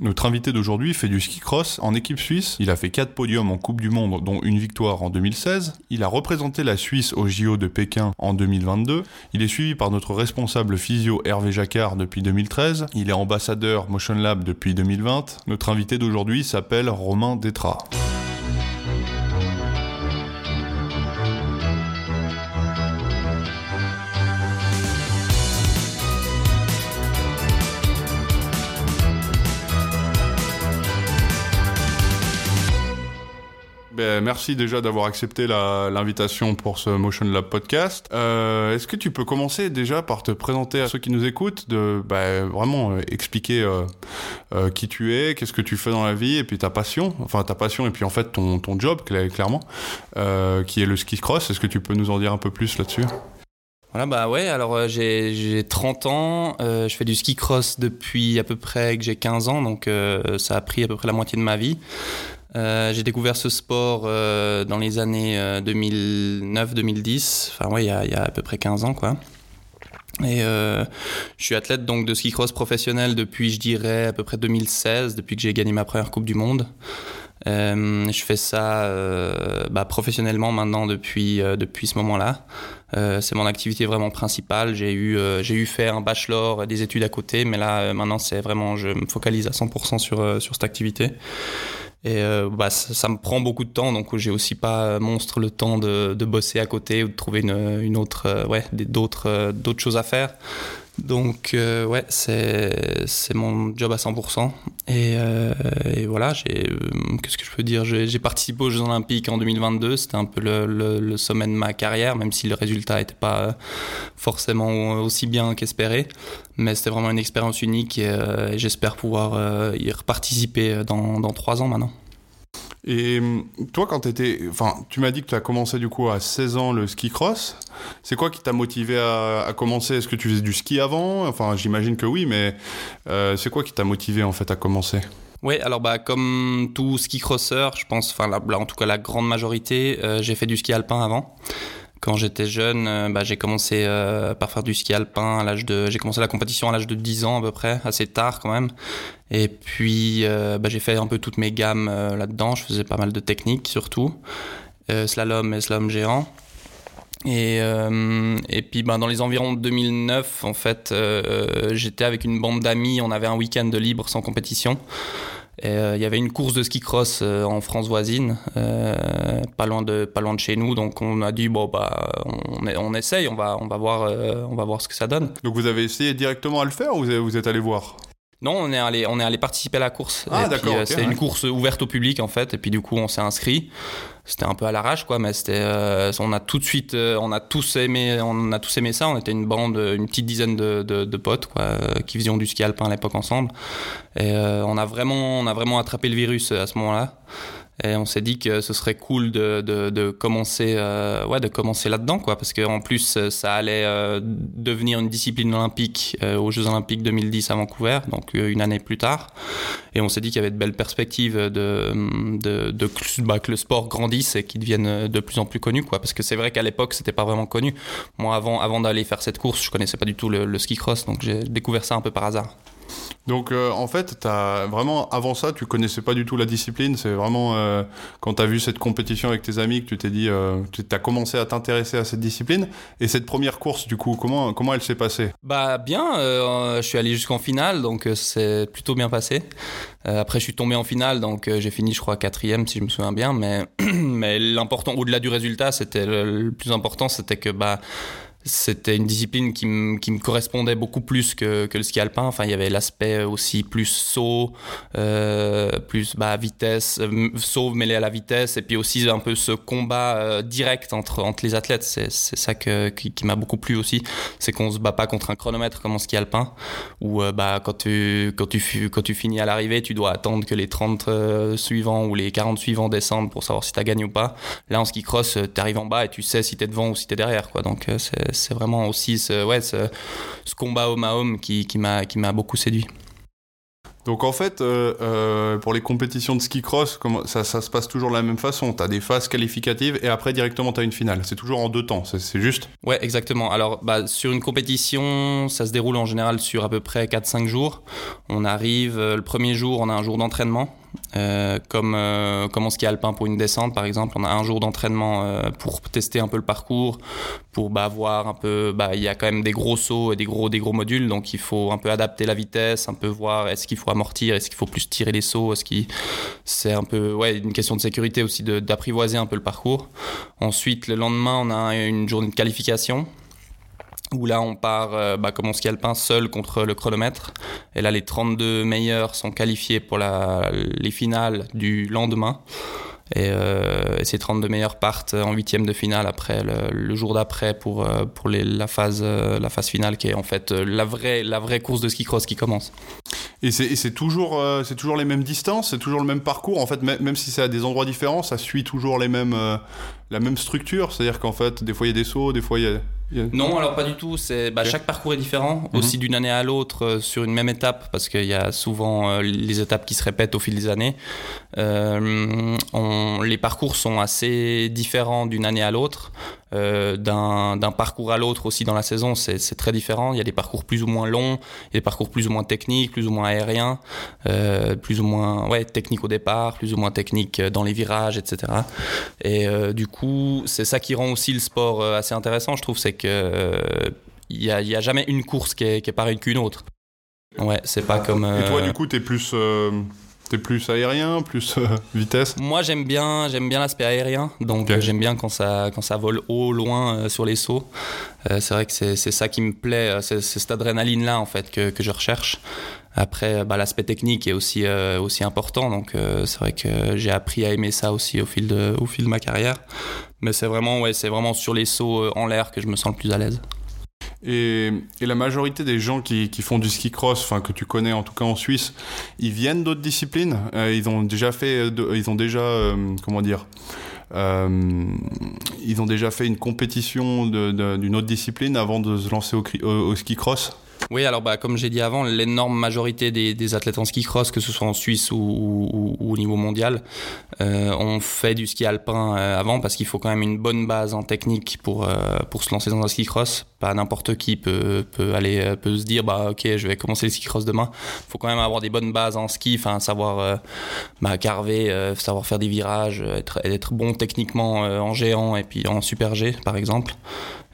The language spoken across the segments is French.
Notre invité d'aujourd'hui fait du ski cross en équipe suisse. Il a fait 4 podiums en Coupe du Monde, dont une victoire en 2016. Il a représenté la Suisse au JO de Pékin en 2022. Il est suivi par notre responsable physio Hervé Jacquard depuis 2013. Il est ambassadeur Motion Lab depuis 2020. Notre invité d'aujourd'hui s'appelle Romain Détra. Ben, merci déjà d'avoir accepté l'invitation pour ce Motion Lab podcast. Euh, Est-ce que tu peux commencer déjà par te présenter à ceux qui nous écoutent, de ben, vraiment euh, expliquer euh, qui tu es, qu'est-ce que tu fais dans la vie, et puis ta passion, enfin ta passion, et puis en fait ton, job, clairement, qui est le ski cross. Est-ce que tu peux nous en dire un peu plus là-dessus? Voilà, bah ouais, alors j'ai 30 ans, je fais du ski cross depuis à peu près que j'ai 15 ans, donc ça a pris à peu près la moitié de ma vie. Euh, j'ai découvert ce sport euh, dans les années 2009-2010, enfin ouais, il y, a, à peu près 15 ans quoi. Et euh, je suis athlète donc de ski cross professionnel depuis, je dirais, à peu près 2016, depuis que j'ai gagné ma première Coupe du Monde. Euh, je fais ça euh, bah, professionnellement maintenant depuis, euh, depuis ce moment-là. Euh, c'est mon activité vraiment principale. J'ai eu, j'ai eu fait un bachelor, des études à côté, mais là maintenant c'est vraiment, je me focalise à 100% sur, sur cette activité. Et euh, bah, ça, me prend beaucoup de temps, donc j'ai aussi pas monstre le temps de, de, bosser à côté ou de trouver une, une autre, euh, ouais, d'autres, d'autres choses à faire. Donc euh, ouais, c'est c'est mon job à 100%. Et, euh, et voilà, j'ai qu'est-ce que je peux dire? J'ai participé aux Jeux Olympiques en 2022. C'était un peu le, le, le, sommet de ma carrière, même si le résultat n'était pas forcément aussi bien qu'espéré. Mais c'était vraiment une expérience unique et, euh, j'espère pouvoir euh, y reparticiper dans, dans trois ans maintenant. Et toi, quand étais. Enfin, tu m'as dit que tu as commencé du coup à 16 ans le ski cross. C'est quoi qui t'a motivé à, commencer? Est-ce que tu faisais du ski avant? Enfin, j'imagine que oui, mais euh, c'est quoi qui t'a motivé en fait à commencer? Oui, alors bah comme tout ski crosseur, je pense, enfin là, en tout cas la grande majorité, euh, j'ai fait du ski alpin avant. Quand j'étais jeune, euh, bah, j'ai commencé euh, par faire du ski alpin à l'âge de, j'ai commencé la compétition à l'âge de 10 ans à peu près, assez tard quand même. Et puis euh, bah, j'ai fait un peu toutes mes gammes là-dedans. Je faisais pas mal de techniques surtout, slalom et slalom géant. Et, puis ben, dans les environs de 2009, en fait, j'étais avec une bande d'amis, on avait un week-end de libre sans compétition. Il euh, y avait une course de ski cross euh, en France voisine, euh, pas loin de pas loin de chez nous, donc on a dit bon bah on, on essaye, on va on va voir on va voir ce que ça donne. Donc vous avez essayé directement à le faire ou vous êtes allé voir? Non, on est allé, on est allé participer à la course. Ah, d'accord. Okay, c'était ouais. une course ouverte au public en fait, et puis du coup on s'est inscrit. C'était un peu à l'arrache quoi, mais c'était, euh, on a tout de suite, euh, on a tous aimé, on a tous aimé ça. On était une bande, une petite dizaine de, de, de potes quoi, euh, qui faisions du ski alpin à l'époque ensemble. Et euh, on a vraiment, on a vraiment attrapé le virus à ce moment-là. Et on s'est dit que ce serait cool de, de, de commencer, euh, ouais, de commencer là-dedans, quoi, parce qu'en plus ça allait euh, devenir une discipline olympique euh, aux Jeux Olympiques 2010 à Vancouver, donc euh, une année plus tard. Et on s'est dit qu'il y avait de belles perspectives de, de, de bah, que le sport grandisse et qu'il devienne de plus en plus connu, quoi, parce que c'est vrai qu'à l'époque c'était pas vraiment connu. Moi, avant, avant d'aller faire cette course, je connaissais pas du tout le, le ski cross, donc j'ai découvert ça un peu par hasard. Donc euh, en fait, as vraiment avant ça, tu connaissais pas du tout la discipline. C'est vraiment euh, quand tu as vu cette compétition avec tes amis que tu t'es dit, euh, tu as commencé à t'intéresser à cette discipline. Et cette première course, du coup, comment comment elle s'est passée? Bah bien, je suis allé jusqu'en finale, donc c'est plutôt bien passé. après, je suis tombé en finale, donc j'ai fini, je crois, quatrième si je me souviens bien. Mais mais l'important, au-delà du résultat, c'était le, le, plus important, c'était que bah c'était une discipline qui, qui me correspondait beaucoup plus que, que, le ski alpin. Enfin, il y avait l'aspect aussi plus saut, euh, plus bah, vitesse, euh, saut mêlé à la vitesse, et puis aussi un peu ce combat euh, direct entre, entre les athlètes. C'est ça que, qui, m'a beaucoup plu aussi. C'est qu'on se bat pas contre un chronomètre comme en ski alpin, où euh, bah, quand, tu, quand, tu, finis à l'arrivée, tu dois attendre que les 30 euh, suivants ou les 40 suivants descendent pour savoir si tu as gagné ou pas. Là, en ski cross, tu arrives en bas et tu sais si tu es devant ou si tu es derrière. Quoi. Donc, c'est c'est vraiment aussi ce, ouais, ce, ce, combat homme à homme qui, qui m'a beaucoup séduit. Donc en fait, euh, euh, pour les compétitions de ski cross, ça, ça, se passe toujours de la même façon. Tu as des phases qualificatives et après directement tu as une finale. C'est toujours en deux temps, c'est juste Ouais, exactement. Alors bah, sur une compétition, ça se déroule en général sur à peu près 4-5 jours. On arrive, euh, le premier jour, on a un jour d'entraînement. Euh, comme, euh, comme en ski alpin pour une descente, par exemple, on a un jour d'entraînement euh, pour tester un peu le parcours, pour bah, voir un peu. Bah, il y a quand même des gros sauts et des gros, des gros modules, donc il faut un peu adapter la vitesse, un peu voir est-ce qu'il faut amortir, est-ce qu'il faut plus tirer les sauts, est-ce qu'il c'est un peu ouais une question de sécurité aussi d'apprivoiser un peu le parcours. Ensuite, le lendemain, on a une journée de qualification où là on part euh, bah, comme on ski alpin seul contre le chronomètre. Et là les 32 meilleurs sont qualifiés pour la, les finales du lendemain. Et, euh, ces 32 meilleurs partent en huitième de finale après le, jour d'après pour, euh, pour les, la, phase, euh, la phase finale qui est en fait la vraie, la vraie course de ski cross qui commence. Et c'est toujours, c'est toujours les mêmes distances, c'est toujours le même parcours. En fait, même si c'est à des endroits différents, ça suit toujours les mêmes, la même structure. C'est-à-dire qu'en fait, des fois il y a des sauts, des fois il y a non, alors pas du tout. C'est bah, chaque parcours est différent, mhm. aussi d'une année à l'autre euh, sur une même étape, parce qu'il y a souvent euh, les étapes qui se répètent au fil des années. Euh, on, les parcours sont assez différents d'une année à l'autre. Euh, d'un parcours à l'autre aussi dans la saison, c'est très différent. Il y a des parcours plus ou moins longs, il y a des parcours plus ou moins techniques, plus ou moins aériens, euh, plus ou moins ouais, techniques au départ, plus ou moins techniques dans les virages, etc. Et euh, du coup, c'est ça qui rend aussi le sport assez intéressant, je trouve, c'est que il n'y a, jamais une course qui est, qui est pareille qu'une autre. Ouais, c'est pas comme. Et toi, du coup, tu es plus T'es plus aérien, plus euh, vitesse? Moi, j'aime bien, j'aime bien l'aspect aérien. Donc, j'aime bien quand ça, quand ça vole haut, loin euh, sur les sauts. Euh, c'est vrai que c'est, ça qui me plaît. C'est, cette adrénaline-là, en fait, que, que je recherche. Après, bah, l'aspect technique est aussi, aussi important. Donc, c'est vrai que j'ai appris à aimer ça aussi au fil de, au fil de ma carrière. Mais c'est vraiment, ouais, c'est vraiment sur les sauts en l'air que je me sens le plus à l'aise. Et, la majorité des gens qui, font du ski cross, enfin que tu connais en tout cas en Suisse, ils viennent d'autres disciplines. Euh, ils ont déjà fait, ils ont déjà, euh, comment dire, euh, ils ont déjà fait une compétition d'une autre discipline avant de se lancer au ski cross. Oui, alors bah, comme j'ai dit avant, l'énorme majorité des, athlètes en ski cross, que ce soit en Suisse ou, au niveau mondial, euh, ont fait du ski alpin euh, avant parce qu'il faut quand même une bonne base en technique pour, euh, pour se lancer dans un ski cross. Pas n'importe qui peut, peut, aller, peut se dire bah, ok, je vais commencer le ski cross demain. Il faut quand même avoir des bonnes bases en ski, savoir bah, carver, savoir faire des virages, être, être bon techniquement en géant et puis en super G par exemple.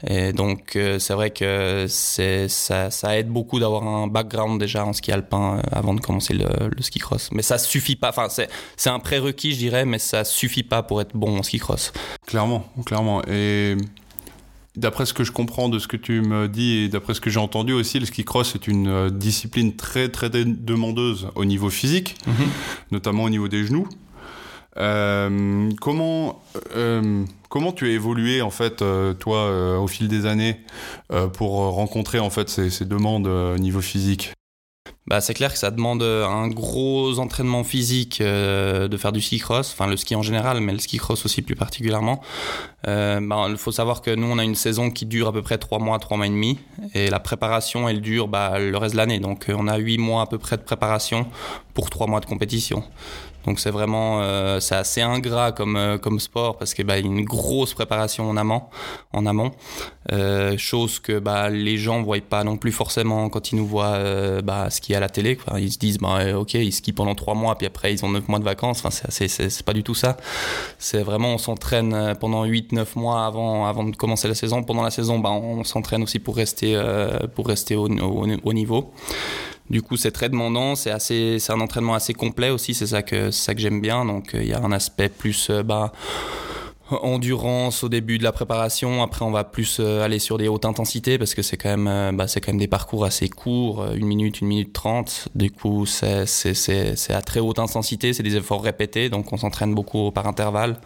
Et donc, euh, c'est vrai que c'est, ça, ça, aide beaucoup d'avoir un background déjà en ski alpin euh, avant de commencer le, ski cross. Mais ça suffit pas. Enfin, c'est, c'est un prérequis, je dirais, mais ça suffit pas pour être bon en ski cross. Clairement, clairement. Et d'après ce que je comprends de ce que tu me dis et d'après ce que j'ai entendu aussi, le ski cross est une euh, discipline très, très demandeuse au niveau physique, mhm. notamment au niveau des genoux. Euh, comment, euh, comment tu as évolué en fait, euh, toi, au fil des années, pour rencontrer en fait ces, ces demandes au niveau physique? Bah, c'est clair que ça demande un gros entraînement physique de faire du ski cross, enfin le ski en général, mais le ski cross aussi plus particulièrement. Bah, il faut savoir que nous on a une saison qui dure à peu près 3 mois, 3 mois et demi, et la préparation elle dure bah, le reste de l'année. Donc on a 8 mois à peu près de préparation pour 3 mois de compétition. Donc c'est vraiment euh, c'est assez ingrat comme euh, comme sport parce que bah, y a une grosse préparation en amont, en amont, euh, chose que bah, les gens voient pas non plus forcément quand ils nous voient bah, skier à la télé. Ils se disent bah ok ils skient pendant trois mois puis après ils ont neuf mois de vacances. Enfin c'est pas du tout ça. C'est vraiment on s'entraîne pendant 8-9 mois avant avant de commencer la saison. Pendant la saison bah, on s'entraîne aussi pour rester pour rester au niveau. Du coup, c'est très demandant, c'est un entraînement assez complet aussi, c'est ça que, ça que j'aime bien. Donc, euh, il y a un aspect plus, euh, bah, endurance au début de la préparation. Après, on va plus euh, aller sur des hautes intensités parce que c'est quand même, euh, bah, c'est quand même des parcours assez courts, euh, une minute, une minute trente. Du coup, c'est, c'est, c'est, c'est à très haute intensité, c'est des efforts répétés, donc on s'entraîne beaucoup par intervalle.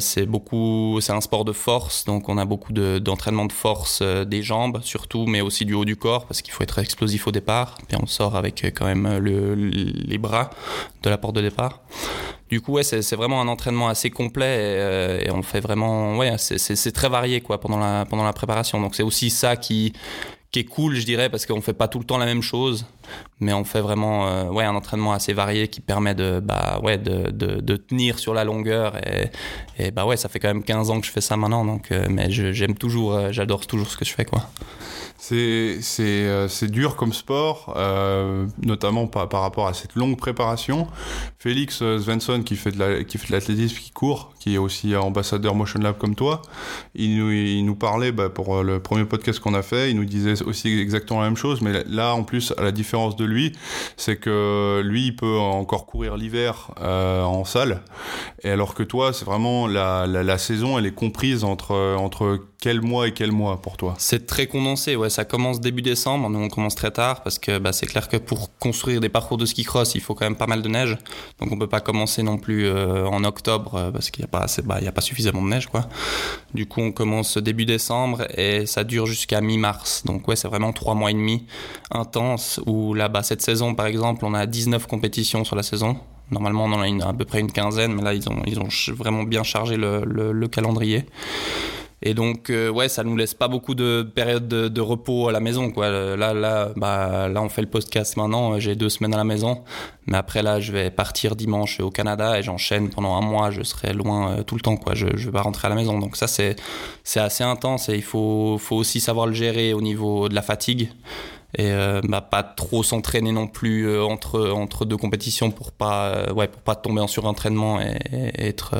C'est beaucoup, c'est un sport de force, donc on a beaucoup de, d'entraînement de force des jambes surtout, mais aussi du haut du corps parce qu'il faut être explosif au départ. Puis on sort avec quand même le, les bras de la porte de départ. Du coup, ouais, c'est vraiment un entraînement assez complet et, euh, on fait vraiment, ouais, c'est très varié quoi pendant la pendant la préparation. Donc c'est aussi ça qui qui est cool, je dirais, parce qu'on fait pas tout le temps la même chose, mais on fait vraiment ouais, un entraînement assez varié qui permet de, bah, ouais, de, de, tenir sur la longueur. Et, bah ouais, ça fait quand même 15 ans que je fais ça maintenant, donc, mais j'aime toujours, j'adore toujours ce que je fais. quoi. C'est euh, dur comme sport, euh, notamment par, par, rapport à cette longue préparation. Félix euh, Svensson, qui fait de l'athlétisme, qui court, qui est aussi ambassadeur Motion Lab comme toi, il nous, il nous parlait bah, pour le premier podcast qu'on a fait, il nous disait aussi exactement la même chose, mais là en plus, à la différence de lui, c'est que lui, il peut encore courir l'hiver en salle, et alors que toi, c'est vraiment la, la, la, saison, elle est comprise entre, entre quel mois et quel mois pour toi? C'est très condensé, ouais, ça commence début décembre, nous on commence très tard parce que bah, c'est clair que pour construire des parcours de ski cross, il faut quand même pas mal de neige, donc on peut pas commencer non plus euh, en octobre euh, parce qu'il n'y a, pas, bah, y a pas suffisamment de neige. quoi. Du coup on commence début décembre et ça dure jusqu'à mi-mars, donc ouais c'est vraiment trois mois et demi intense où là-bas cette saison par exemple on a 19 compétitions sur la saison, Normalement, on en a à peu près une quinzaine, mais là, ils ont, vraiment bien chargé le calendrier. Et donc, euh, ouais, ça nous laisse pas beaucoup de période de, de, repos à la maison, quoi. Là, là, bah, là, on fait le podcast maintenant. J'ai deux semaines à la maison, mais après là, je vais partir dimanche au Canada et j'enchaîne pendant un mois. Je serai loin euh, tout le temps, quoi. Je, je vais pas rentrer à la maison. Donc ça, c'est, c'est assez intense et il faut, faut aussi savoir le gérer au niveau de la fatigue et euh, bah, pas trop s'entraîner non plus euh, entre entre deux compétitions pour pas euh, ouais pour pas tomber en surentraînement et, être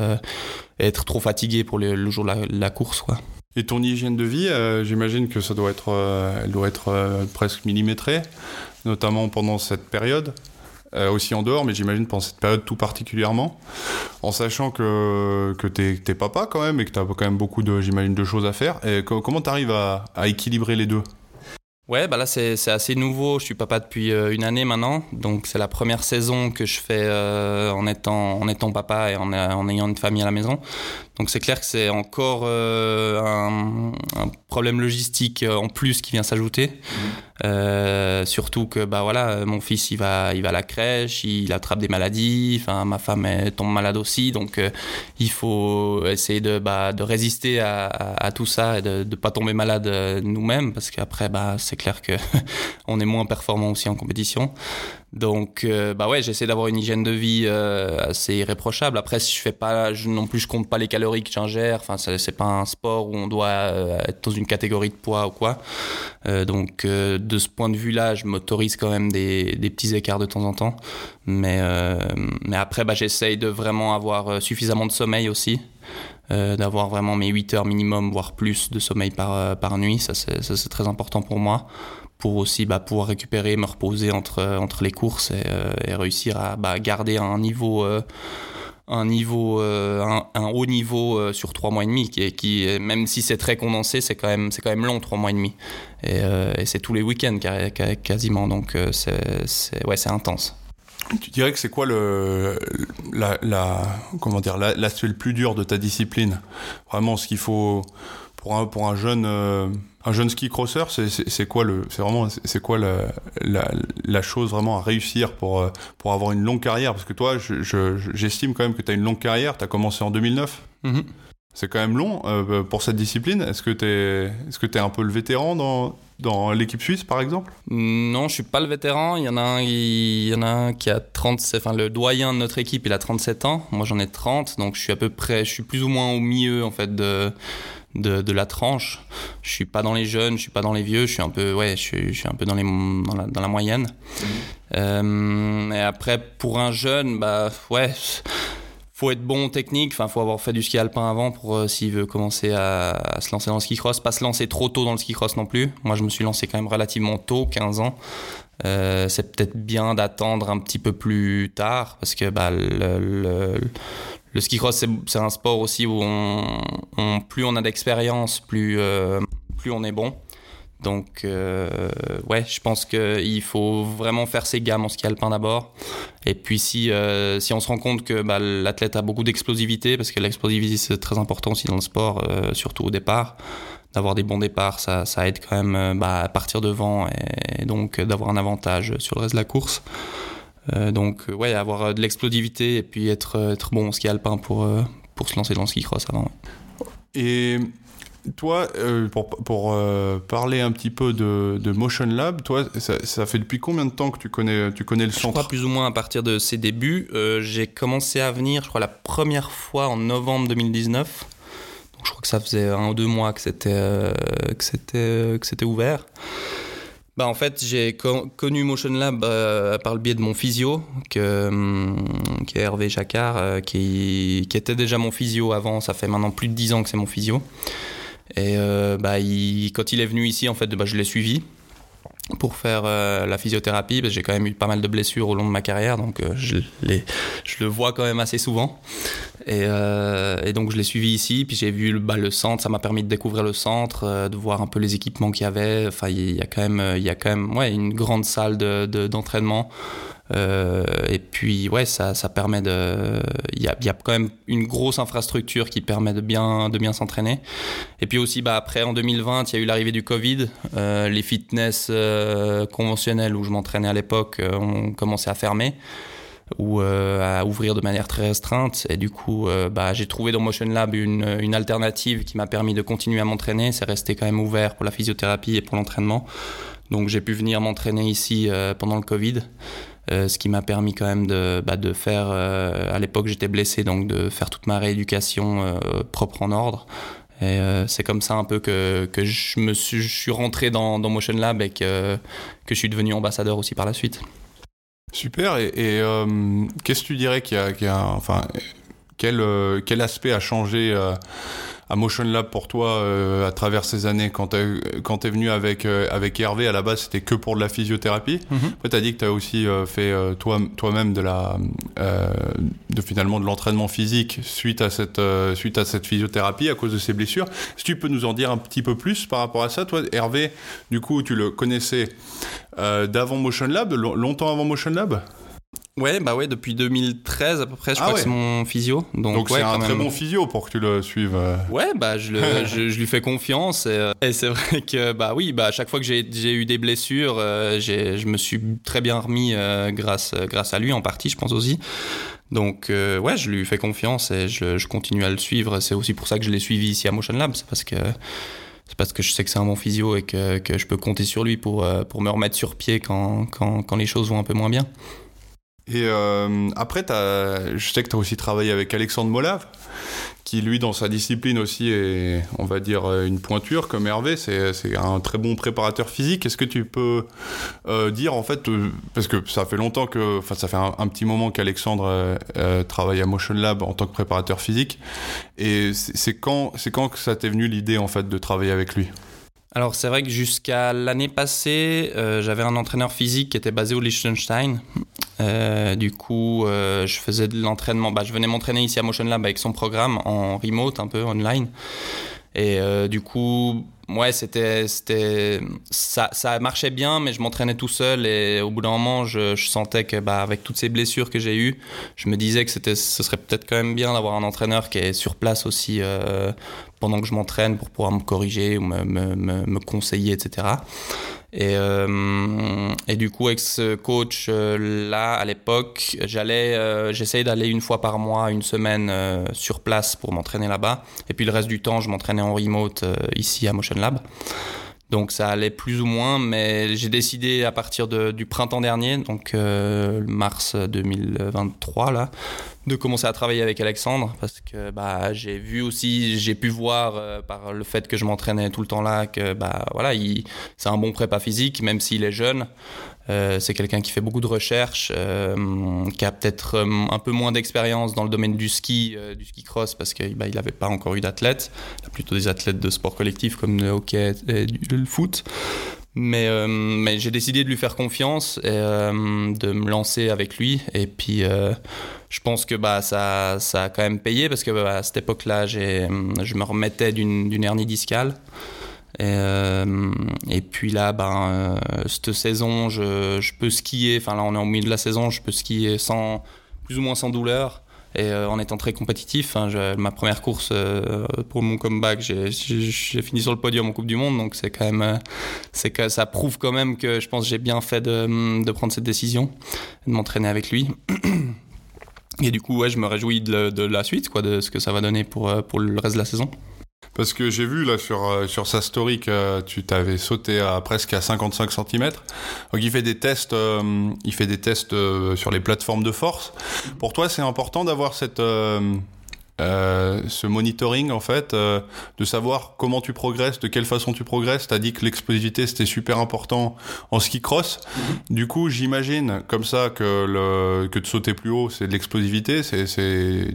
être trop fatigué pour le, jour de la, course quoi. Et ton hygiène de vie, j'imagine que ça doit être doit être presque millimétrée, notamment pendant cette période. Aussi en dehors, mais j'imagine pendant cette période tout particulièrement, en sachant que, que tu es, papa quand même et que tu as quand même beaucoup de, j'imagine, de choses à faire. Comment tu arrives à, à équilibrer les deux? Ouais, bah là c'est assez nouveau. Je suis papa depuis euh, une année maintenant, donc c'est la première saison que je fais euh, en étant en étant papa et en, en, ayant une famille à la maison. Donc c'est clair que c'est encore euh, un, un, problème logistique euh, en plus qui vient s'ajouter. Mmh. Euh, surtout que bah voilà, mon fils il va il va à la crèche, il attrape des maladies. Enfin ma femme elle tombe malade aussi, donc euh, il faut essayer de bah, de résister à, à, à, tout ça et de ne pas tomber malade euh, nous-mêmes parce qu'après bah c'est clair que on est moins performant aussi en compétition. Donc, euh, bah ouais, j'essaie d'avoir une hygiène de vie euh, assez irréprochable. Après, si je fais pas, non plus, je compte pas les calories que j'ingère. Enfin, c'est pas un sport où on doit euh, être dans une catégorie de poids ou quoi. Donc, de ce point de vue-là, je m'autorise quand même des, petits écarts de temps en temps. Mais, mais après, bah, j'essaye de vraiment avoir suffisamment de sommeil aussi. d'avoir vraiment mes 8 heures minimum, voire plus de sommeil par, par nuit. Ça, c'est très important pour moi pour aussi bah, pouvoir récupérer, me reposer entre, entre les courses et, euh, réussir à bah, garder un niveau, euh, un, niveau euh, un, un, haut niveau sur trois mois et demi, qui, qui même si c'est très condensé, c'est quand, même, quand même long, trois mois et demi. Et, c'est tous les week-ends quasiment, donc c'est ouais, intense. Tu dirais que c'est quoi le la, comment dire l'aspect le plus dur de ta discipline? Vraiment, ce qu'il faut pour un pour un jeune un jeune ski crosser, c'est quoi le, c'est vraiment, c'est quoi la, la, la, chose vraiment à réussir pour euh, pour avoir une longue carrière? Parce que toi, j'estime je, quand même que tu as une longue carrière. Tu as commencé en 2009. Mm -hmm. C'est quand même long euh, pour cette discipline. Est-ce que tu es, est-ce que es un peu le vétéran dans dans l'équipe suisse, par exemple? Non, je suis pas le vétéran. Il y en a un, il y en a un qui a 37, enfin le doyen de notre équipe, il a 37 ans. Moi, j'en ai 30, donc je suis à peu près, je suis plus ou moins au milieu en fait de de, de, la tranche. Je suis pas dans les jeunes, je suis pas dans les vieux, je suis un peu, ouais, je suis, je suis un peu dans, les, dans, la, dans la moyenne. Mmh. Euh, et après, pour un jeune, bah ouais, faut être bon technique, enfin faut avoir fait du ski alpin avant pour euh, s'il veut commencer à, à, se lancer dans le ski cross, pas se lancer trop tôt dans le ski cross non plus. Moi je me suis lancé quand même relativement tôt, 15 ans. Euh, c'est peut-être bien d'attendre un petit peu plus tard parce que bah, le, le, le ski cross c'est un sport aussi où plus on a d'expérience, plus euh, plus on est bon. Donc, euh, ouais, je pense qu'il faut vraiment faire ses gammes en ski alpin d'abord. Et puis, si, euh, si on se rend compte que bah, l'athlète a beaucoup d'explosivité, parce que l'explosivité c'est très important aussi dans le sport, surtout au départ, d'avoir des bons départs, ça, aide quand même bah, à partir devant et donc d'avoir un avantage sur le reste de la course. Euh, donc, ouais, avoir de l'explosivité et puis être, être bon en ski alpin pour, pour se lancer dans le ski cross avant. Et toi, euh, pour, pour euh, parler un petit peu de, de Motion Lab, toi, ça, ça, fait depuis combien de temps que tu connais, tu connais le centre Je crois plus ou moins à partir de ses débuts. Euh, j'ai commencé à venir, je crois, la première fois en novembre 2019. Donc, je crois que ça faisait un ou deux mois que c'était que c'était que c'était ouvert. Bah, en fait, j'ai connu Motion Lab par le biais de mon physio, hum, qui est Hervé Jacquard, qui, qui, était déjà mon physio avant. Ça fait maintenant plus de dix ans que c'est mon physio. Et euh, bah, quand il est venu ici, en fait, bah, je l'ai suivi pour faire euh, la physiothérapie parce j'ai quand même eu pas mal de blessures au long de ma carrière donc euh, je, je, le vois quand même assez souvent. Et, et donc je l'ai suivi ici puis j'ai vu le, bah, le centre ça m'a permis de découvrir le centre de voir un peu les équipements qu'il y avait. Enfin il y, a quand même il y a quand même ouais une grande salle d'entraînement euh, et puis, ouais, ça, ça permet de. Il y a, y a, quand même une grosse infrastructure qui permet de bien, de bien s'entraîner. Et puis aussi, bah, après, en 2020, il y a eu l'arrivée du Covid. Euh, les fitness euh, conventionnels où je m'entraînais à l'époque ont commencé à fermer ou à ouvrir de manière très restreinte. Et du coup, bah, j'ai trouvé dans Motion Lab une, une alternative qui m'a permis de continuer à m'entraîner. C'est resté quand même ouvert pour la physiothérapie et pour l'entraînement. Donc j'ai pu venir m'entraîner ici pendant le Covid. Euh, ce qui m'a permis quand même de, bah, de faire, euh, à l'époque j'étais blessé, donc de faire toute ma rééducation euh, propre en ordre. Et c'est comme ça un peu que, que je me suis, je suis rentré dans, Motion Lab et que, que je suis devenu ambassadeur aussi par la suite. Super. Et, qu'est-ce que tu dirais qu'il y a, enfin, quel, quel aspect a changé à Motion Lab pour toi euh, à travers ces années quand tu es venu avec euh, avec Hervé à la base c'était que pour de la physiothérapie. Mm -hmm. tu as dit que tu as aussi euh, fait toi toi-même de la de finalement de l'entraînement physique suite à cette suite à cette physiothérapie à cause de ces blessures. Si tu peux nous en dire un petit peu plus par rapport à ça toi Hervé du coup tu le connaissais d'avant Motion Lab longtemps avant Motion Lab? Ouais, bah ouais, depuis 2013 à peu près, je ah crois que c'est mon physio. Donc, Donc c'est un très bon physio pour que tu le suives. Euh. Ouais, bah je, le, je, je, lui fais confiance et, euh, et c'est vrai que bah oui, bah à chaque fois que j'ai eu des blessures, euh, je me suis très bien remis euh, grâce grâce à lui en partie, je pense aussi. Donc ouais, je lui fais confiance et je, je continue à le suivre. C'est aussi pour ça que je l'ai suivi ici à Motion Lab, c'est parce que c'est parce que je sais que c'est un bon physio et que, que je peux compter sur lui pour, pour me remettre sur pied quand, quand, quand les choses vont un peu moins bien. Et euh, après, as, je sais que tu as aussi travaillé avec Alexandre Molave, qui lui, dans sa discipline aussi, est, on va dire, une pointure comme Hervé. C'est un très bon préparateur physique. Est-ce que tu peux euh, dire, en fait, euh, parce que ça fait longtemps que, enfin, ça fait un, petit moment qu'Alexandre euh, travaille à Motion Lab en tant que préparateur physique. Et c'est quand, quand que ça t'est venu l'idée, en fait, de travailler avec lui? Alors c'est vrai que jusqu'à l'année passée, euh, j'avais un entraîneur physique qui était basé au Liechtenstein. Euh, du coup, euh, je faisais de l'entraînement. Bah, je venais m'entraîner ici à Motion Lab avec son programme en remote, un peu online. Et du coup, ouais, c'était, c'était, ça, ça marchait bien, mais je m'entraînais tout seul et au bout d'un moment, je, sentais que, bah, avec toutes ces blessures que j'ai eues, je me disais que c'était, ce serait peut-être quand même bien d'avoir un entraîneur qui est sur place aussi euh, pendant que je m'entraîne pour pouvoir me corriger ou me, me, me conseiller, etc. Et, euh, et, du coup, avec ce coach-là, à l'époque, j'allais, euh, j'essayais d'aller une fois par mois, une semaine euh, sur place pour m'entraîner là-bas. Et puis le reste du temps, je m'entraînais en remote euh, ici à Motion Lab. Donc ça allait plus ou moins, mais j'ai décidé à partir de, du printemps dernier, donc euh, mars 2023 là, de commencer à travailler avec Alexandre parce que bah j'ai vu aussi, j'ai pu voir euh, par le fait que je m'entraînais tout le temps là que bah voilà, c'est un bon prépa physique même s'il est jeune. Euh, c'est quelqu'un qui fait beaucoup de recherches, euh, qui a peut-être un peu moins d'expérience dans le domaine du ski, du ski cross, parce qu'il bah, n'avait pas encore eu a plutôt des athlètes de sport collectif comme le hockey et le foot. Mais, euh, mais j'ai décidé de lui faire confiance et euh, de me lancer avec lui. Et puis, euh, je pense que bah, ça, ça a quand même payé parce que bah, à cette époque-là, je me remettais d'une hernie discale. Et, puis là, ben, cette saison, je, je, peux skier. Enfin, là, on est au milieu de la saison, je peux skier sans, plus ou moins sans douleur. Et euh, en étant très compétitif, hein, ma première course euh, pour mon comeback, j'ai fini sur le podium en Coupe du Monde. Donc, c'est quand même, euh, c'est que ça prouve quand même que je pense j'ai bien fait de, de, prendre cette décision, de m'entraîner avec lui. Et du coup, ouais, je me réjouis de, de, la suite, quoi, de ce que ça va donner pour, pour le reste de la saison. Parce que j'ai vu là sur, euh, sur sa story que tu t'avais sauté à presque à 55 cm. Donc il fait des tests, euh, il fait des tests euh, sur les plateformes de force. Pour toi, c'est important d'avoir cette ce monitoring en fait, de savoir comment tu progresses, de quelle façon tu progresses? T'as dit que l'explosivité c'était super important en ski cross. Du coup, j'imagine comme ça que que de sauter plus haut c'est de l'explosivité.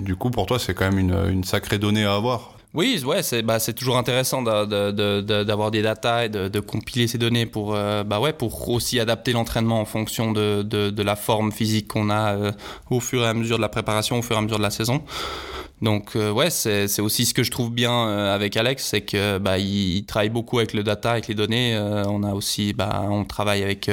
Du coup pour toi c'est quand même une sacrée donnée à avoir. Oui, c'est bah, toujours intéressant d'avoir de, de, de, des datas et de, compiler ces données pour euh, bah ouais pour aussi adapter l'entraînement en fonction de, de, la forme physique qu'on a euh, au fur et à mesure de la préparation, au fur et à mesure de la saison. Donc euh, ouais, c'est aussi ce que je trouve bien euh, avec Alex, c'est que bah, il, travaille beaucoup avec le data, avec les données. Euh, on a aussi, bah, on travaille avec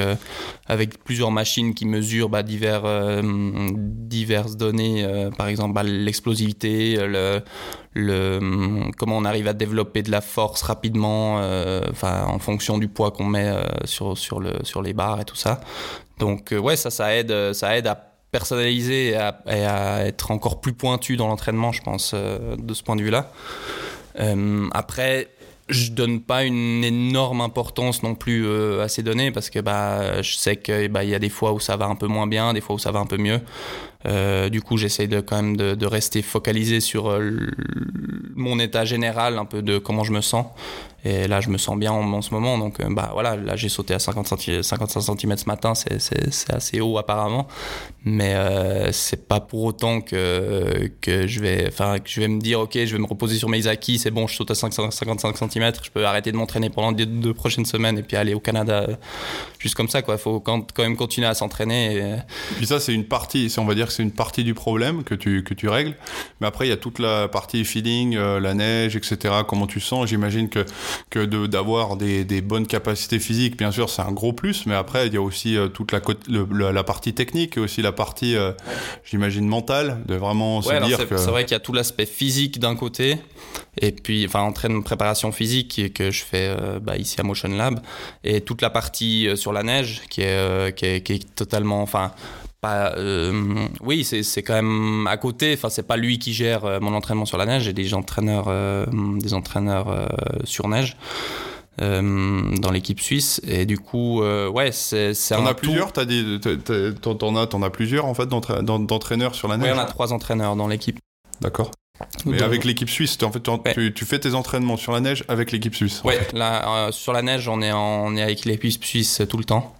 avec plusieurs machines qui mesurent bah, divers diverses données, par exemple bah, l'explosivité, le, le comment on arrive à développer de la force rapidement, enfin en fonction du poids qu'on met sur sur le sur les barres et tout ça. Donc ouais, ça ça aide ça aide à personnaliser et à, être encore plus pointu dans l'entraînement, je pense, euh, de ce point de vue-là. Euh, après, je donne pas une énorme importance non plus euh, à ces données parce que bah, je sais qu'il bah, y a des fois où ça va un peu moins bien, des fois où ça va un peu mieux. Du coup, j'essaye de, quand même de, rester focalisé sur mon état général, un peu de comment je me sens. Et là, je me sens bien en, ce moment. Donc, euh, bah voilà, là, j'ai sauté à 50 cm, 55 cm ce matin. C'est assez haut apparemment. Mais euh, c'est pas pour autant que, je vais, que je vais me dire, OK, je vais me reposer sur mes acquis. C'est bon, je saute à 55 cm. Je peux arrêter de m'entraîner pendant les deux prochaines semaines et puis aller au Canada euh, juste comme ça. Il faut quand, même continuer à s'entraîner. Et... puis ça, c'est une partie, on va dire que c'est une partie du problème que tu, que tu règles. Mais après, il y a toute la partie feeling, la neige, etc. Comment tu sens. J'imagine que que d'avoir des, des, bonnes capacités physiques. Bien sûr, c'est un gros plus, mais après, il y a aussi euh, toute la, la partie technique et aussi la partie, euh, j'imagine, mentale, de vraiment se dire que... C'est vrai qu'il y a tout l'aspect physique d'un côté, et puis, enfin, entraînement préparation physique que je fais euh, bah, ici à Motion Lab, et toute la partie sur la neige qui est, qui est, qui est totalement, enfin, pas, euh, oui, c'est quand même à côté. Enfin, c'est pas lui qui gère euh, mon entraînement sur la neige. J'ai des entraîneurs, euh, des entraîneurs sur neige. dans l'équipe suisse et du coup ouais c'est t'en as plusieurs? T'en as as plusieurs en fait d'entraîneurs sur la neige? oui on a trois entraîneurs dans l'équipe d'accord mais avec l'équipe suisse, en fait, tu, fais tes entraînements sur la neige avec l'équipe suisse? Ouais, là, sur la neige, on est, on est avec l'équipe suisse tout le temps.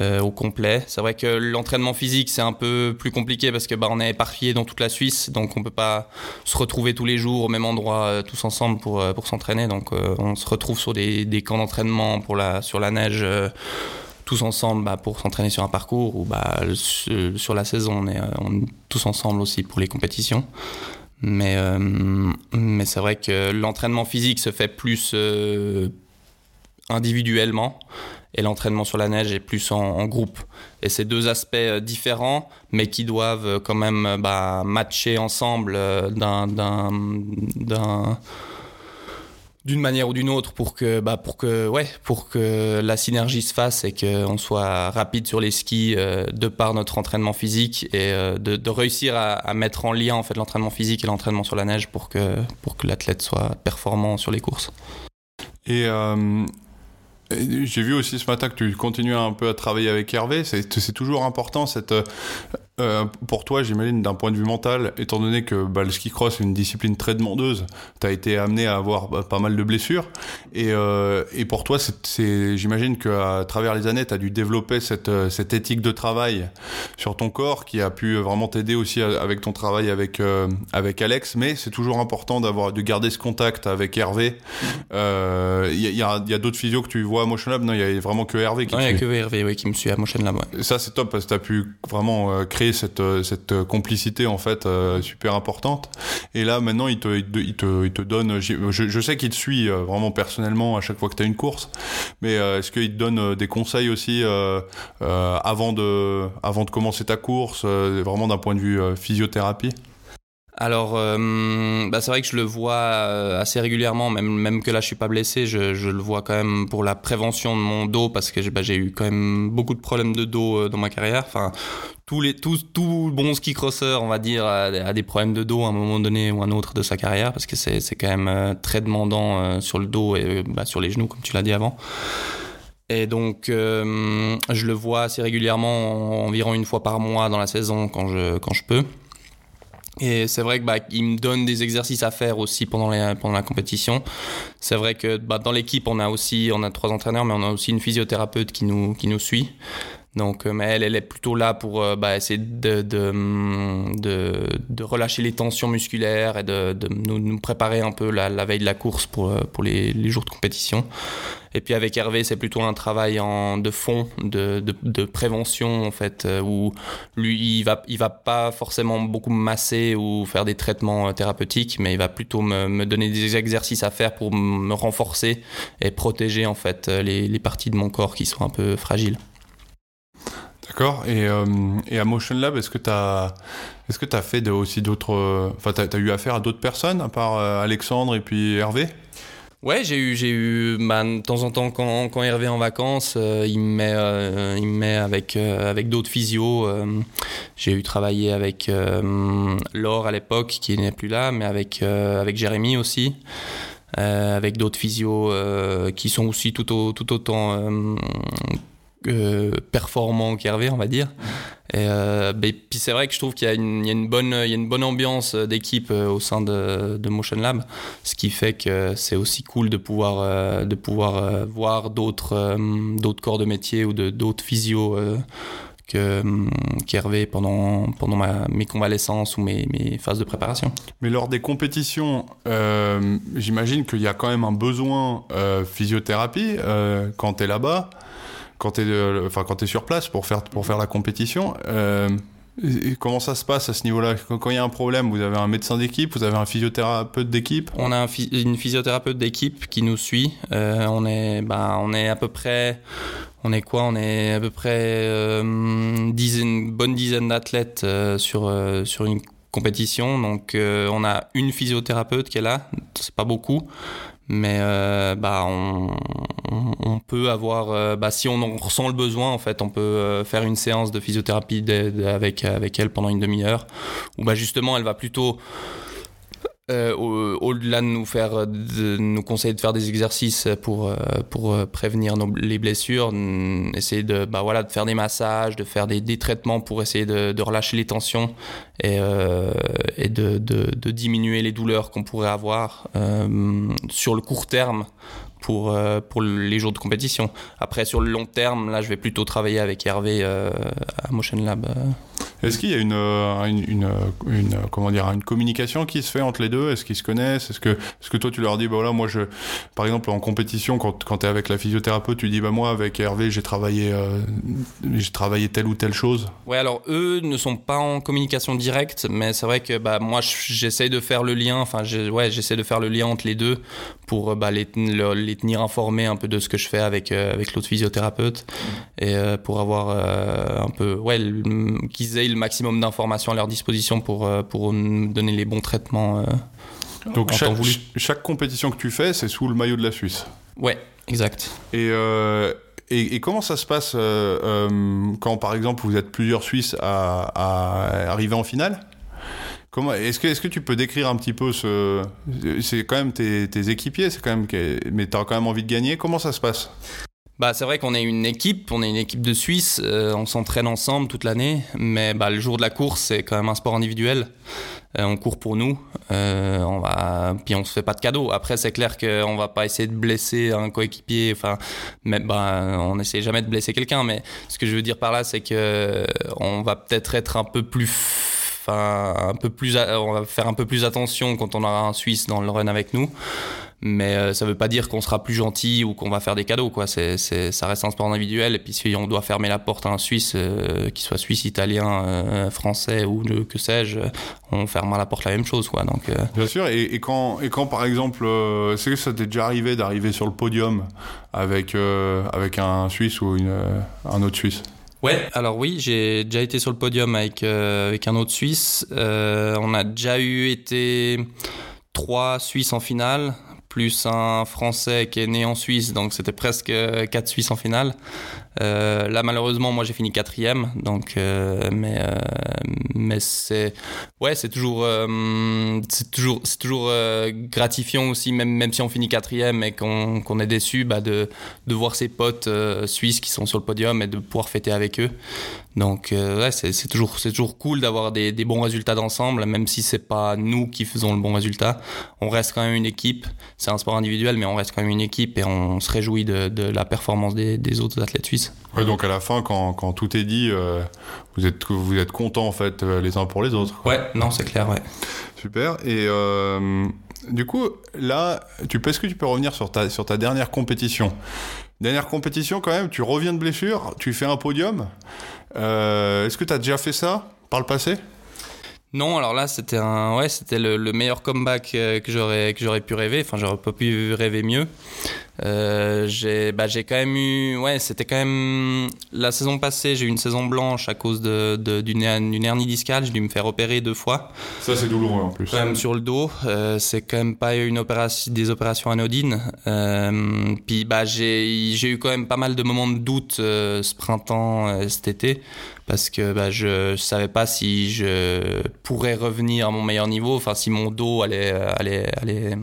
Euh, au complet. C'est vrai que l'entraînement physique c'est un peu plus compliqué parce que bah, on est éparpillé dans toute la Suisse, donc on peut pas se retrouver tous les jours au même endroit euh, tous ensemble pour euh, pour s'entraîner. Donc on se retrouve sur des, des camps d'entraînement la sur la neige. tous ensemble bah, pour s'entraîner sur un parcours ou bah, sur la saison on est, on est, tous ensemble aussi pour les compétitions mais, mais c'est vrai que l'entraînement physique se fait plus individuellement et l'entraînement sur la neige est plus en, groupe. Et c'est deux aspects euh, différents, mais qui doivent euh, quand même euh, bah, matcher ensemble d'une manière ou d'une autre pour que bah pour que ouais pour que la synergie se fasse et qu'on soit rapide sur les skis de par notre entraînement physique et de, réussir à, mettre en lien en fait l'entraînement physique et l'entraînement sur la neige pour que pour que l'athlète soit performant sur les courses et j'ai vu aussi ce matin que tu continues un peu à travailler avec Hervé. C'est toujours important cette euh, pour toi, j'imagine, d'un point de vue mental, étant donné que bah, le ski cross est une discipline très demandeuse, tu as été amené à avoir bah, pas mal de blessures. Et, euh, et pour toi, c'est, j'imagine qu'à travers les années, tu as dû développer cette, euh, cette éthique de travail sur ton corps qui a pu vraiment t'aider aussi avec ton travail avec, euh, avec Alex. Mais c'est toujours important d'avoir, de garder ce contact avec Hervé. Il y, a, y a d'autres physios que tu vois à Motion Lab? Non, il y a vraiment que Hervé qui Non, il n'y a que Hervé oui, qui me suit à Motion Lab. Ouais. Ça, c'est top parce que tu as pu vraiment créer cette, euh, cette complicité en fait euh, super importante. Et là maintenant il te, il te, il te, donne, je, sais qu'il te suit euh, vraiment personnellement à chaque fois que tu as une course, mais est-ce qu'il te donne des conseils aussi avant, de, avant de commencer ta course, vraiment d'un point de vue physiothérapie? Alors, euh, bah c'est vrai que je le vois euh, assez régulièrement, même, même que là je suis pas blessé, je, le vois quand même pour la prévention de mon dos parce que j'ai bah, eu quand même beaucoup de problèmes de dos euh, dans ma carrière. Enfin, tous les tous tout bon ski crosseur, on va dire, a, des problèmes de dos à un moment donné ou un autre de sa carrière parce que c'est c'est quand même très demandant sur le dos et bah, sur les genoux comme tu l'as dit avant. Et donc, je le vois assez régulièrement, environ une fois par mois dans la saison quand je, quand je peux. Et c'est vrai que bah, me donne des exercices à faire aussi pendant, la compétition. C'est vrai que bah, dans l'équipe, on a aussi on a trois entraîneurs, mais on a aussi une physiothérapeute qui nous suit. Donc, euh, mais elle, elle est plutôt là pour euh, bah, essayer de de, de, de, relâcher les tensions musculaires et de, de nous, nous, préparer un peu la, la, veille de la course pour, euh, pour les, les jours de compétition. Et puis avec Hervé, c'est plutôt un travail en, de fond, de, de, de prévention en fait, où lui, il va, il va pas forcément beaucoup masser ou faire des traitements thérapeutiques, mais il va plutôt me, me donner des exercices à faire pour me renforcer et protéger en fait les, les parties de mon corps qui sont un peu fragiles. D'accord. Et, euh, et, à Motion Lab, est-ce que tu as, est-ce que as fait aussi d'autres. Enfin, tu as, eu affaire à d'autres personnes, à part euh, Alexandre et puis Hervé? Ouais, j'ai eu, j'ai eu, bah, de temps en temps quand, quand Hervé est en vacances, euh, il me met, il me met avec avec d'autres physios. j'ai eu travaillé avec Laure à l'époque, qui n'est plus là, mais avec avec Jérémy aussi, avec d'autres physios qui sont aussi tout, au, tout autant euh, performant qu'Hervé, on va dire. Et, euh, ben, puis c'est vrai que je trouve qu'il y, a une bonne, il y a une bonne ambiance d'équipe euh, au sein de, Motion Lab, ce qui fait que c'est aussi cool de pouvoir, euh, de pouvoir euh, voir d'autres, d'autres corps de métier ou d'autres physios que qu'Hervé pendant, pendant ma, mes convalescences ou mes, phases de préparation. Mais lors des compétitions, euh, j'imagine qu'il y a quand même un besoin euh, physiothérapie euh, quand tu es là-bas quand tu es, euh, enfin, quand es sur place pour faire, pour faire la compétition. Euh, comment ça se passe à ce niveau-là? Quand il y a un problème, vous avez un médecin d'équipe, vous avez un physiothérapeute d'équipe? On a un une physiothérapeute d'équipe qui nous suit. Euh, on, est, bah, on est à peu près. On est quoi? On est à peu près euh, dizaine, bonne dizaine d'athlètes sur, sur une compétition. Donc on a une physiothérapeute qui est là, c'est pas beaucoup mais euh, bah on, on, peut avoir euh, bah, si on en ressent le besoin en fait on peut euh, faire une séance de physiothérapie avec avec elle pendant une demi-heure. Où bah justement elle va plutôt euh, au-delà de nous conseiller de faire des exercices pour euh, euh, prévenir les blessures, essayer de bah de faire des massages, de faire des, traitements pour essayer de, relâcher les tensions et de, diminuer les douleurs qu'on pourrait avoir sur le court terme pour, pour les jours de compétition. Après, sur le long terme, là, je vais plutôt travailler avec Hervé à Motion Lab. Euh. Est-ce qu'il y a une, une, une, une, comment dire, une communication qui se fait entre les deux? Est-ce qu'ils se connaissent? Est-ce que, est que toi, tu leur dis, bah voilà, moi, je, par exemple, en compétition, quand, quand tu es avec la physiothérapeute, tu dis, bah moi, avec Hervé, j'ai travaillé, euh, travaillé telle ou telle chose? Ouais, alors eux ne sont pas en communication directe, mais c'est vrai que bah, moi, j'essaye de faire le lien, enfin, ouais, j'essaie de faire le lien entre les deux pour bah, les, les tenir informés un peu de ce que je fais avec, euh, avec l'autre physiothérapeute et euh, pour avoir euh, un peu, ouais, qu'ils aient le maximum d'informations à leur disposition pour, pour nous donner les bons traitements. Donc chaque, chaque, compétition que tu fais, c'est sous le maillot de la Suisse Ouais, exact. Et, et, et, comment ça se passe quand, par exemple, vous êtes plusieurs Suisses à, à arriver en finale? Est-ce que, est-ce que tu peux décrire un petit peu ce, c'est quand même tes, tes équipiers, c'est quand même, mais t'as quand même envie de gagner. Comment ça se passe? Bah, c'est vrai qu'on est une équipe, on est une équipe de Suisse, euh, on s'entraîne ensemble toute l'année, mais bah, le jour de la course, c'est quand même un sport individuel. Euh, on court pour nous, euh, on va, puis on se fait pas de cadeaux. Après, c'est clair qu'on va pas essayer de blesser un coéquipier, enfin, mais bah, on essaie jamais de blesser quelqu'un. Mais ce que je veux dire par là, c'est que on va peut-être être un peu plus enfin un peu plus on va faire un peu plus attention quand on aura un Suisse dans le run avec nous mais euh, ça veut pas dire qu'on sera plus gentil ou qu'on va faire des cadeaux quoi. C'est c'est ça reste un sport individuel. Et puis si on doit fermer la porte à un Suisse euh, qui soit suisse italien euh, français ou que sais-je on fermera la porte la même chose quoi. Donc bien sûr. Et, et, quand et quand par exemple c'est que ça t'est déjà arrivé d'arriver sur le podium avec avec un Suisse ou une, un autre Suisse? Ouais, alors oui, j'ai déjà été sur le podium avec, avec un autre Suisse. on a déjà eu été trois Suisses en finale, plus un Français qui est né en Suisse, donc c'était presque quatre Suisses en finale. Euh, là, malheureusement, moi, j'ai fini quatrième, donc, euh, mais, euh, mais c'est, ouais, c'est toujours, c'est toujours, c'est toujours gratifiant aussi, même, même si on finit quatrième et qu'on, qu'on est déçu, bah, de, de voir ses potes suisses qui sont sur le podium et de pouvoir fêter avec eux. Donc, ouais, c'est, toujours, c'est toujours cool d'avoir des, bons résultats d'ensemble, même si c'est pas nous qui faisons le bon résultat. On reste quand même une équipe. C'est un sport individuel, mais on reste quand même une équipe et on se réjouit de, la performance des autres athlètes suisses. Ouais, donc à la fin, quand, quand tout est dit, euh, vous êtes vous êtes contents en fait euh, les uns pour les autres. Ouais, non, c'est clair, ouais. Super. Et euh, du coup, là, tu est-ce que tu peux revenir sur ta sur ta dernière compétition? Dernière compétition quand même. Tu reviens de blessure, tu fais un podium. est-ce que tu as déjà fait ça par le passé? Non, alors là, c'était un, ouais, c'était le, meilleur comeback que j'aurais que j'aurais pu rêver. Enfin, j'aurais pas pu rêver mieux. Euh, j'ai bah, j'ai quand même eu ouais c'était quand même la saison passée j'ai eu une saison blanche à cause de, d'une, hernie discale. J'ai dû me faire opérer deux fois. Ça c'est douloureux en plus. Quand même sur le dos. Euh, c'est quand même pas une opération des opérations anodines. Euh, puis bah j'ai j'ai eu quand même pas mal de moments de doute euh, ce printemps cet été. Parce que bah, je, je savais pas si je pourrais revenir à mon meilleur niveau. Enfin si mon dos allait allait allait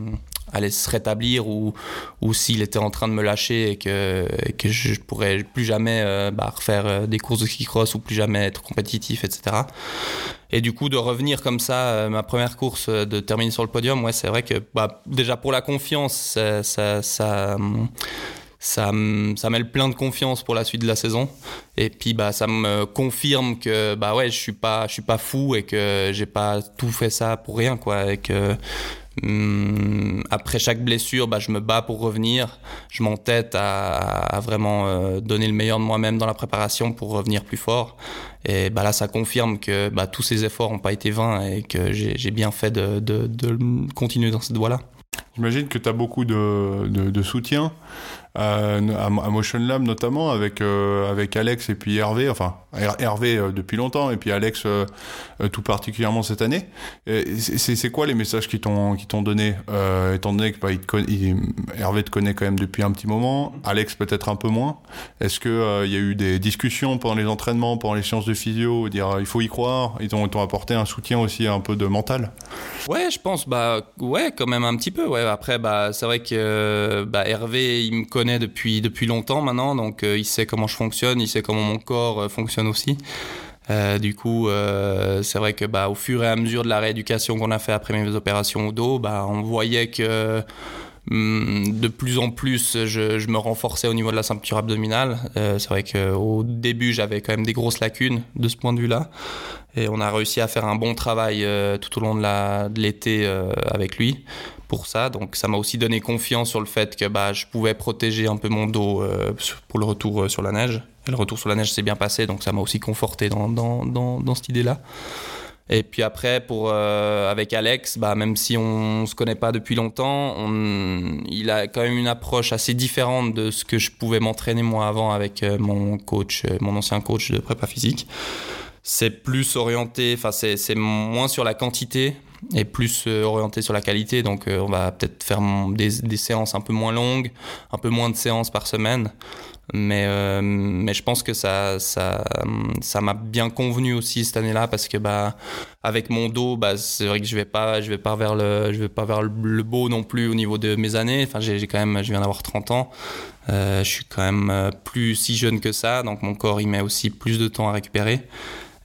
allait se rétablir ou, ou s'il était en train de me lâcher et que, que je pourrais plus jamais euh, bah, refaire euh, des courses de ski cross ou plus jamais être compétitif, etc. Et du coup, de revenir comme ça, euh, ma première course, de terminer sur le podium, ouais, c'est vrai que bah, déjà pour la confiance, ça, ça, ça ça, ça mêle plein de confiance pour la suite de la saison et puis bah ça me confirme que bah ouais je suis pas je suis pas fou et que j'ai pas tout fait ça pour rien quoi et que Hum, après chaque blessure, bah, je me bats pour revenir. Je m'entête à, à, vraiment euh, donner le meilleur de moi-même dans la préparation pour revenir plus fort. Et bah, là, ça confirme que bah, tous ces efforts n'ont pas été vains et que j'ai bien fait de, de, de, continuer dans cette voie-là. J'imagine que tu as beaucoup de, de soutien à, Motion Lab notamment avec euh, avec Alex et puis Hervé enfin Hervé euh, depuis longtemps et puis Alex euh, tout particulièrement cette année. C'est quoi les messages qui t'ont qui t'ont donné étant donné que bah, il Hervé te connaît quand même depuis un petit moment Alex peut-être un peu moins. Est-ce que il y a eu des discussions pendant les entraînements pendant les séances de physio dire il faut y croire? Ils t'ont apporté un soutien aussi un peu de mental? Ouais je pense bah ouais quand même un petit peu ouais. Après bah c'est vrai que bah, Hervé il me connaît depuis, depuis longtemps maintenant, donc euh, il sait comment je fonctionne, il sait comment mon corps euh, fonctionne aussi. Euh, du coup, c'est vrai que bah, au fur et à mesure de la rééducation qu'on a fait après mes opérations au dos, bah, on voyait que hum, de plus en plus, je, me renforçais au niveau de la ceinture abdominale. c'est vrai qu'au début, j'avais quand même des grosses lacunes de ce point de vue-là. Et on a réussi à faire un bon travail tout au long de l'été avec lui pour ça. Donc ça m'a aussi donné confiance sur le fait que bah, je pouvais protéger un peu mon dos euh, pour le retour euh, sur la neige. Et le retour sur la neige s'est bien passé, donc ça m'a aussi conforté dans, dans, dans, cette idée-là. Et puis après, pour, euh, avec Alex, bah, même si on ne se connaît pas depuis longtemps, on, il a quand même une approche assez différente de ce que je pouvais m'entraîner moi avant avec mon coach, mon ancien coach de prépa physique. C'est plus orienté, enfin c'est moins sur la quantité, est plus euh, orienté sur la qualité. Donc, euh, on va peut-être faire des, séances un peu moins longues, un peu moins de séances par semaine. Mais, euh, mais je pense que ça, ça, m'a bien convenu aussi cette année-là parce que bah, avec mon dos, bah, c'est vrai que je vais vais pas vers le, je vais pas vers le, beau non plus au niveau de mes années. Enfin, j'ai quand même, je viens d'avoir 30 ans. je suis quand même plus si jeune que ça, donc mon corps il met aussi plus de temps à récupérer.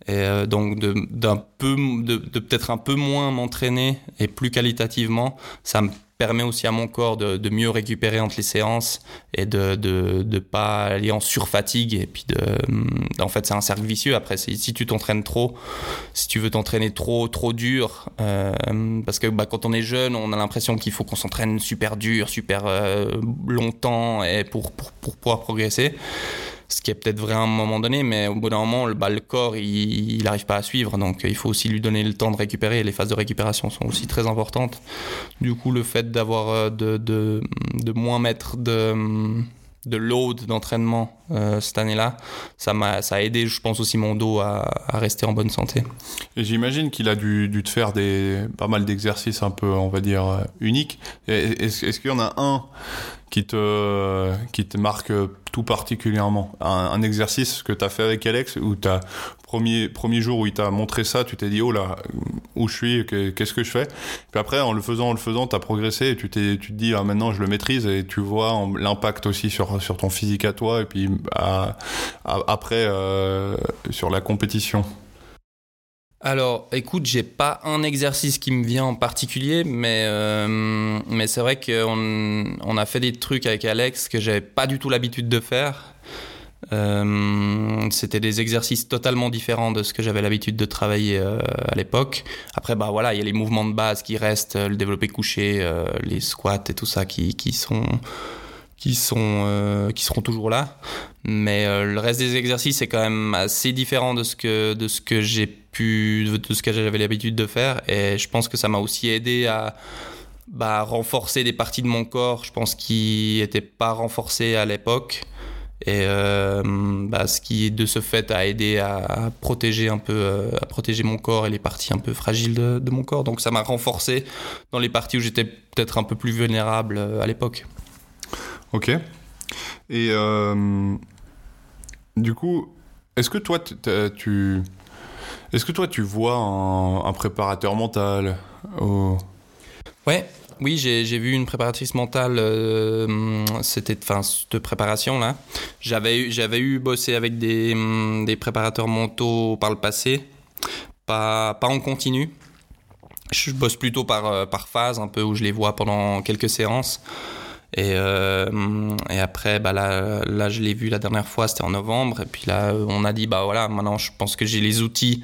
Et euh, donc d'un peu, de, peut-être un peu moins m'entraîner et plus qualitativement, ça me permet aussi à mon corps de, mieux récupérer entre les séances et de de pas aller en surfatigue et puis de en fait c'est un cercle vicieux. Après si tu t'entraînes trop si tu veux t'entraîner trop trop dur euh, parce que bah, quand on est jeune on a l'impression qu'il faut qu'on s'entraîne super dur super euh, longtemps pour pouvoir progresser ce qui est peut-être vrai à un moment donné, mais au bout d'un moment, le, bah, le corps, il n'arrive pas à suivre, donc il faut aussi lui donner le temps de récupérer, les phases de récupération sont aussi très importantes. Du coup, le fait d'avoir, euh, de, de, moins mettre de de load d'entraînement euh, cette année-là, ça m'a ça a aidé, je pense aussi mon dos à, rester en bonne santé. Et j'imagine qu'il a dû, te faire des pas mal d'exercices un peu, on va dire, euh, uniques. Est-ce est qu'il y en a un qui te, qui te marque tout particulièrement un, exercice que tu as fait avec Alex où tu premier, premier jour où il t'a montré ça, tu t'es dit oh là, où je suis, qu'est-ce que je fais? Puis après, en le faisant, en le faisant, tu as progressé et tu, t'es, tu te dis ah, maintenant je le maîtrise et tu vois l'impact aussi sur, sur ton physique à toi et puis après euh, sur la compétition. Alors, écoute, j'ai pas un exercice qui me vient en particulier, mais, euh, c'est vrai qu'on on a fait des trucs avec Alex que j'avais pas du tout l'habitude de faire. Euh, c'était des exercices totalement différents de ce que j'avais l'habitude de travailler euh, à l'époque. Après, bah voilà, il y a les mouvements de base qui restent, le développé couché, les squats et tout ça qui, qui sont qui sont qui seront toujours là mais le reste des exercices est quand même assez différent de ce que de ce que j'ai de ce que j'avais l'habitude de faire. Et je pense que ça m'a aussi aidé à bah, renforcer des parties de mon corps, je pense, qui n'étaient pas renforcées à l'époque. Et euh, bah, ce qui, de ce fait, a aidé à, protéger un peu, euh, à protéger mon corps et les parties un peu fragiles de, mon corps. Donc ça m'a renforcé dans les parties où j'étais peut-être un peu plus vulnérable euh, à l'époque. Ok. Et du coup, est-ce que toi, tu est-ce que toi, tu vois un, préparateur mental oui, j'ai vu une préparatrice mentale, euh, c'était enfin cette préparation là. J'avais j'avais eu bossé avec des, des, préparateurs mentaux par le passé, pas pas en continu. Je bosse plutôt par euh, par phase, un peu où je les vois pendant quelques séances. Et, euh, et après, bah là, je l'ai vu la dernière fois, c'était en novembre. Et puis là, on a dit, bah voilà, maintenant, je pense que j'ai les outils.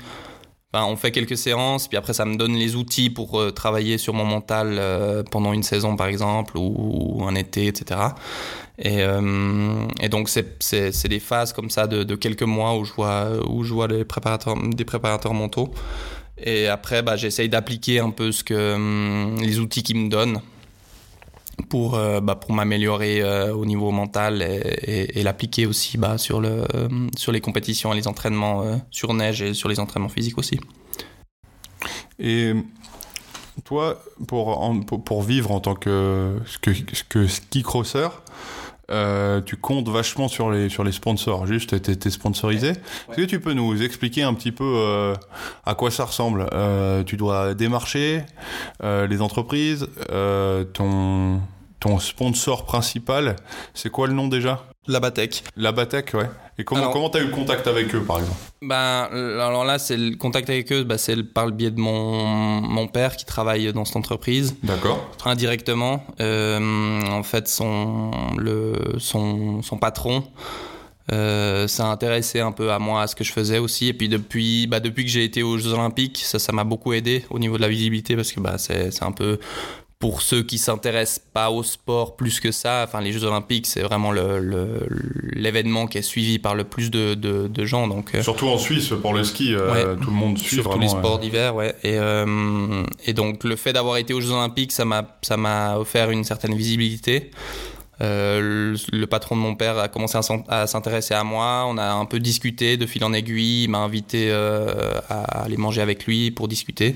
on fait quelques séances, puis après, ça me donne les outils pour euh, travailler sur mon mental euh, pendant une saison, par exemple, ou, un été, etc. Et, donc, c'est des phases comme ça de, quelques mois où je vois, où je vois des préparateurs, des préparateurs mentaux. Et après, bah, j'essaye d'appliquer un peu ce que, hum, les outils qu'ils me donnent pour, euh, bah, pour m'améliorer euh, au niveau mental et, l'appliquer aussi bah, sur, le, euh, sur les compétitions et les entraînements sur neige et sur les entraînements physiques aussi. Et toi, pour, pour, vivre en tant que, que, que ski crosser, tu comptes vachement sur les, sur les sponsors, juste tu es, sponsorisé. Est-ce que tu peux nous expliquer un petit peu à quoi ça ressemble? Tu dois démarcher les entreprises, ton, ton sponsor principal, c'est quoi le nom déjà? Labatec. Labatec, ouais. Et comment comment t'as eu contact avec eux, par exemple? Ben alors là, c'est le contact avec eux, bah, c'est par le biais de mon mon père qui travaille dans cette entreprise. D'accord. Indirectement, euh, en fait, son le son son patron. Euh, s'est intéressé un peu à moi, à ce que je faisais aussi. Et puis depuis, bah, depuis que j'ai été aux Jeux Olympiques, ça, ça m'a beaucoup aidé au niveau de la visibilité parce que bah, c'est un peu pour ceux qui s'intéressent pas au sport plus que ça, enfin les Jeux Olympiques c'est vraiment l'événement qui est suivi par le plus de, de, gens. Donc, euh, Surtout en Suisse pour le ski, euh, tout le monde suit Surtout les sports d'hiver, ouais. Et, euh, et, donc le fait d'avoir été aux Jeux Olympiques, ça m'a ça m'a offert une certaine visibilité. le, patron de mon père a commencé à s'intéresser à moi. On a un peu discuté de fil en aiguille. Il m'a invité à aller manger avec lui pour discuter.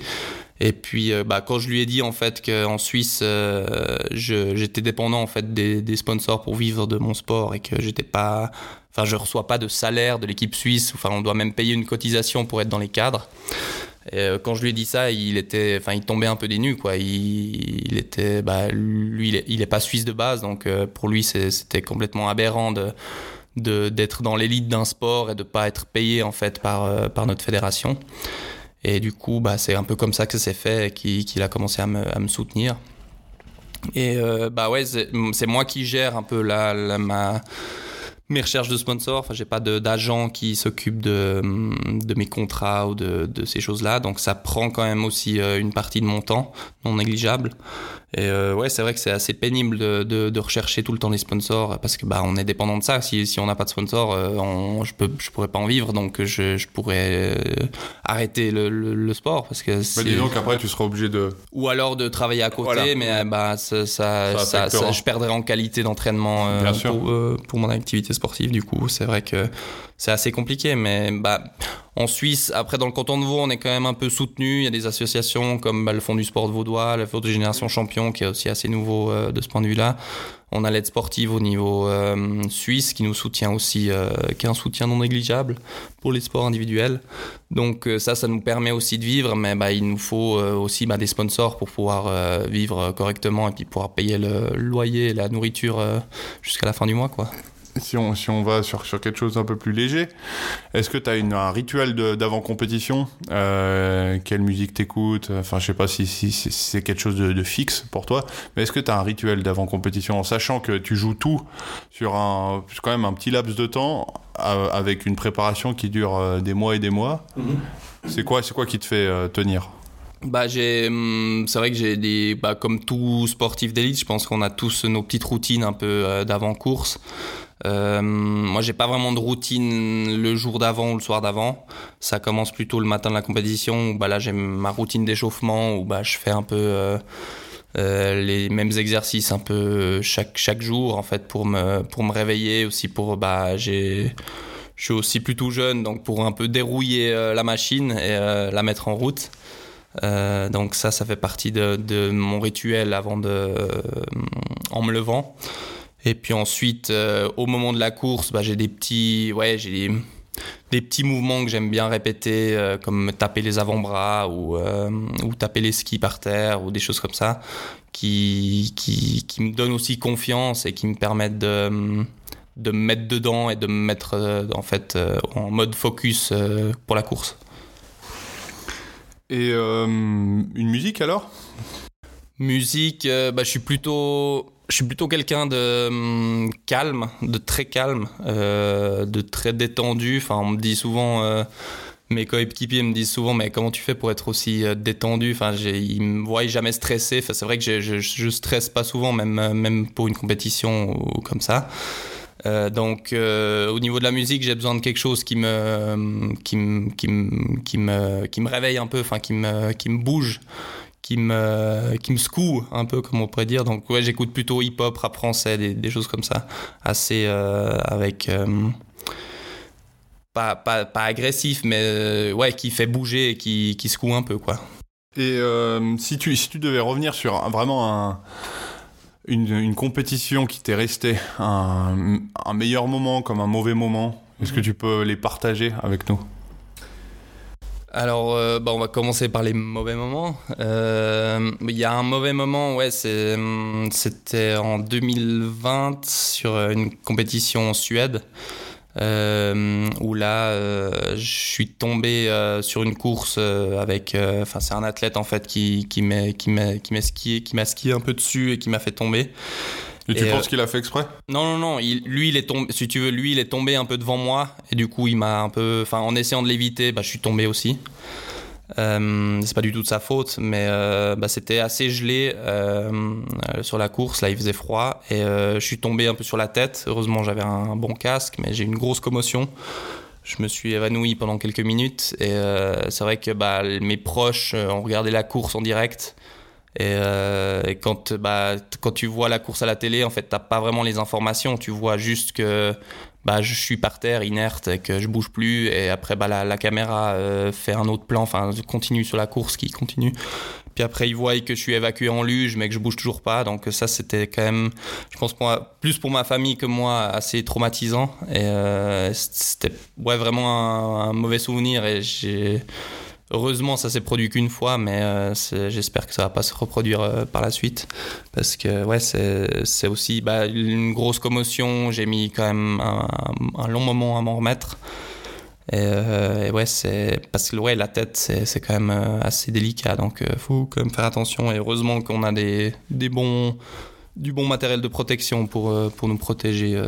Et puis, euh, bah, quand je lui ai dit en fait qu'en Suisse, euh, j'étais dépendant en fait des, sponsors pour vivre de mon sport et que j'étais pas, enfin, je reçois pas de salaire de l'équipe suisse. Enfin, on doit même payer une cotisation pour être dans les cadres. Euh, quand je lui ai dit ça, il était, enfin, il tombait un peu des nues, quoi. Il, était, bah, lui, il est, pas suisse de base, donc pour lui, c'était complètement aberrant de d'être dans l'élite d'un sport et de pas être payé en fait par par notre fédération. Et du coup, bah, c'est un peu comme ça que ça s'est fait qu'il a commencé à me, à me, soutenir. Et euh, bah ouais, c'est moi qui gère un peu la, ma, mes recherches de sponsors. Enfin, j'ai pas d'agent qui s'occupe de, de mes contrats ou de, de ces choses-là. Donc, ça prend quand même aussi euh, une partie de mon temps, non négligeable. Et euh, ouais, c'est vrai que c'est assez pénible de, de, de, rechercher tout le temps des sponsors parce que bah on est dépendant de ça. Si, si on n'a pas de sponsor, euh, on, je peux je pourrais pas en vivre, donc je, je pourrais euh, arrêter le, le, le, sport parce que. Bah, disons qu'après tu seras obligé de. Ou alors de travailler à côté, voilà. mais bah ça ça, ça, ça, je perdrais en qualité d'entraînement pour, pour mon activité sportive. Du coup, c'est vrai que c'est assez compliqué, mais bah, en Suisse, après dans le canton de Vaud, on est quand même un peu soutenu. Il y a des associations comme bah, le Fonds du sport de Vaudois, le Fonds de Génération Champion, qui est aussi assez nouveau euh, de ce point de vue-là. On a l'aide sportive au niveau euh, suisse qui nous soutient aussi, euh, qui est un soutien non négligeable pour les sports individuels. Donc ça, ça nous permet aussi de vivre, mais bah, il nous faut aussi bah, des sponsors pour pouvoir vivre correctement et puis pouvoir payer le loyer et la nourriture jusqu'à la fin du mois, quoi si on, si on va sur, sur quelque chose d'un peu plus léger, est-ce que tu as une, un rituel d'avant-compétition euh, Quelle musique t'écoutes Enfin, je sais pas si, si, si c'est quelque chose de, de, fixe pour toi, mais est-ce que tu as un rituel d'avant-compétition en sachant que tu joues tout sur un, quand même un petit laps de temps euh, avec une préparation qui dure euh, des mois et des mois? -hmm. C'est quoi, quoi qui te fait euh, tenir? Bah j'ai hum, c'est vrai que j'ai des bah comme tout sportif d'élite je pense qu'on a tous nos petites routines un peu euh, d'avant course euh, moi, j'ai pas vraiment de routine le jour d'avant ou le soir d'avant. Ça commence plutôt le matin de la compétition où bah, là, j'ai ma routine d'échauffement où bah, je fais un peu euh, euh, les mêmes exercices un peu chaque, chaque jour en fait pour me, pour me réveiller aussi pour bah, j'ai je suis aussi plutôt jeune donc pour un peu dérouiller la machine et la mettre en route. Donc ça, ça fait partie de mon rituel avant de, en me levant. Et puis ensuite, euh, au moment de la course, bah, j'ai des petits, ouais, j'ai des, des, petits mouvements que j'aime bien répéter, euh, comme taper les avant-bras ou, euh, ou taper les skis par terre ou des choses comme ça, qui, qui, qui me donnent aussi confiance et qui me permettent de, de me mettre dedans et de me mettre en fait en mode focus pour la course. Et une musique alors? Musique, bah, je suis plutôt je suis plutôt quelqu'un de um, calme, de très calme, euh, de très détendu. Enfin, on me dit souvent, euh, mes coéquipiers me disent souvent, mais comment tu fais pour être aussi euh, détendu? Enfin, ils me voient jamais stressé. Enfin, c'est vrai que je, je, je, stresse pas souvent, même même pour une compétition ou, comme ça. Euh, donc, euh, au niveau de la musique, j'ai besoin de quelque chose qui me, qui me, qui me, qui me, qui me réveille un peu, enfin, qui me, qui me bouge qui me, qui me secoue un peu, comme on pourrait dire. Donc, ouais, j'écoute plutôt hip-hop, rap français, des, des, choses comme ça, assez euh, avec. Euh, pas, pas, pas, agressif, mais euh, ouais, qui fait bouger et qui, qui secoue un peu, quoi. Et si, tu, si tu devais revenir sur un, vraiment un. Une, une, compétition qui t'est restée, un, un, meilleur moment comme un mauvais moment, est-ce que tu peux les partager avec nous? Alors, euh, bah, on va commencer par les mauvais moments. Euh, il y a un mauvais moment, ouais, c'était en 2020 sur une compétition en Suède. Euh, où là, euh, je suis tombé euh, sur une course avec, enfin, c'est un athlète en fait qui m'a qui qui m'a skié un peu dessus et qui m'a fait tomber. Et tu penses euh, qu'il a fait exprès? Non, non, non. Il, lui, il est tombé. Si tu veux, lui, il est tombé un peu devant moi et du coup, il m'a un peu. Enfin, en essayant de l'éviter, bah, je suis tombé aussi. Euh, c'est pas du tout de sa faute, mais euh, bah, c'était assez gelé euh, sur la course. Là, il faisait froid et je suis tombé un peu sur la tête. Heureusement, j'avais un bon casque, mais j'ai eu une grosse commotion. Je me suis évanoui pendant quelques minutes et c'est vrai que bah, mes proches ont regardé la course en direct. Et, euh, et, quand, bah, quand tu vois la course à la télé, en fait, t'as pas vraiment les informations. Tu vois juste que bah, je suis par terre, inerte, et que je bouge plus. Et après, bah, la, caméra euh, fait un autre plan, enfin, continue sur la course qui continue. Puis après, ils voient que je suis évacué en luge, mais que je bouge toujours pas. Donc ça, c'était quand même, je pense, pour plus pour ma famille que moi, assez traumatisant. Et euh, c'était ouais, vraiment un, un mauvais souvenir. Et j'ai Heureusement, ça s'est produit qu'une fois, mais euh, j'espère que ça va pas se reproduire euh, par la suite. Parce que, ouais, c'est aussi bah, une grosse commotion. J'ai mis quand même un, long moment à m'en remettre. Et, euh, et, ouais, c'est parce que ouais, la tête, c'est quand même assez délicat. Donc, il faut quand même faire attention. Et heureusement qu'on a des, bons, du bon matériel de protection pour, pour nous protéger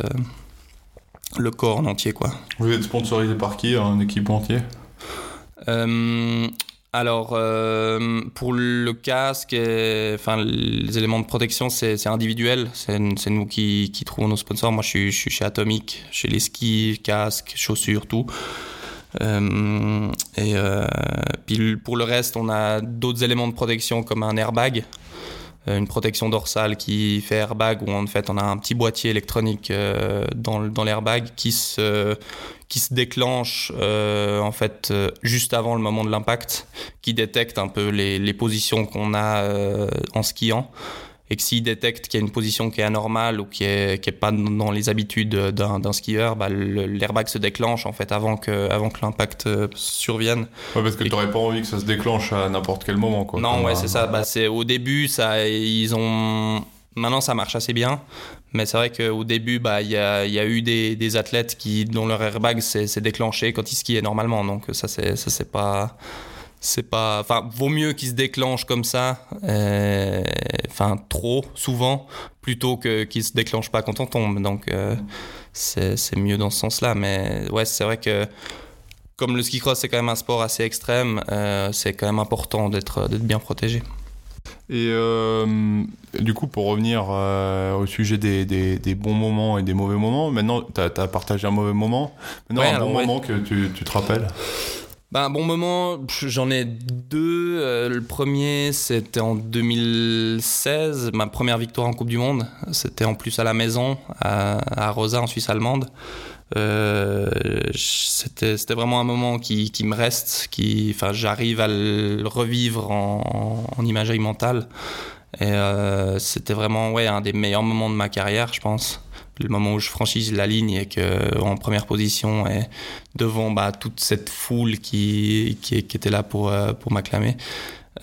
le corps en entier, quoi. Vous êtes sponsorisé par qui, un équipementier? euh, alors, euh, pour le casque, enfin, les éléments de protection, c'est individuel. C'est nous qui, trouvons nos sponsors. Moi, je suis, chez Atomic, chez les skis, casques, chaussures, tout. Euh, et euh, puis pour le reste, on a d'autres éléments de protection comme un airbag. Euh, une protection dorsale qui fait airbag où en fait on a un petit boîtier électronique euh, dans, dans l'airbag qui se, qui se déclenche euh, en fait juste avant le moment de l'impact, qui détecte un peu les, les positions qu'on a en skiant et que s'il détecte qu'il y a une position qui est anormale ou qui est, qui est pas dans les habitudes d'un skieur, bah, l'airbag se déclenche en fait avant que, avant que l'impact euh, survienne. Ouais, parce que tu n'aurais pas envie que ça se déclenche à n'importe quel moment. Quoi, non, ouais, c'est ça. Bah, c'est au début, ça, ils ont. Maintenant, ça marche assez bien, mais c'est vrai qu'au début, bah, il y, a, y a eu des, des, athlètes qui, dont leur airbag s'est déclenché quand ils skiaient normalement. Donc ça, c'est pas c'est pas enfin vaut mieux qu'il se déclenche comme ça euh, enfin trop souvent plutôt que qu'il se déclenche pas quand on tombe. Donc euh, c'est mieux dans ce sens là mais ouais c'est vrai que comme le ski cross c'est quand même un sport assez extrême euh, c'est quand même important d'être d'être bien protégé. Et du coup, pour revenir au sujet des, des, des, bons moments et des mauvais moments, maintenant, tu as, partagé un mauvais moment. Maintenant, un bon moment que tu, tu te rappelles? Un bon moment, j'en ai deux. Euh, le premier, c'était en 2016, ma première victoire en Coupe du Monde. C'était en plus à la maison, à, Rosa, en Suisse allemande. Euh, c'était vraiment un moment qui, qui me reste, qui, enfin, j'arrive à le revivre en, en imagerie mentale. Et euh, c'était vraiment ouais, un des meilleurs moments de ma carrière, je pense le moment où je franchis la ligne et que en première position et devant bah, toute cette foule qui, était là pour, euh, pour m'acclamer.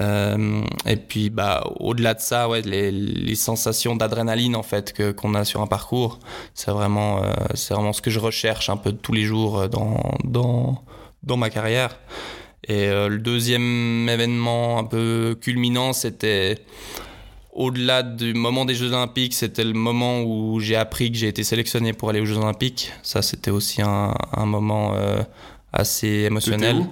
Euh, et puis bah au-delà de ça ouais les, les sensations d'adrénaline en fait que qu'on a sur un parcours c'est vraiment euh, c'est vraiment ce que je recherche un peu tous les jours dans dans dans ma carrière et le deuxième événement un peu culminant c'était au-delà du moment des Jeux Olympiques, c'était le moment où j'ai appris que j'ai été sélectionné pour aller aux Jeux Olympiques. Ça, c'était aussi un, moment euh, assez émotionnel.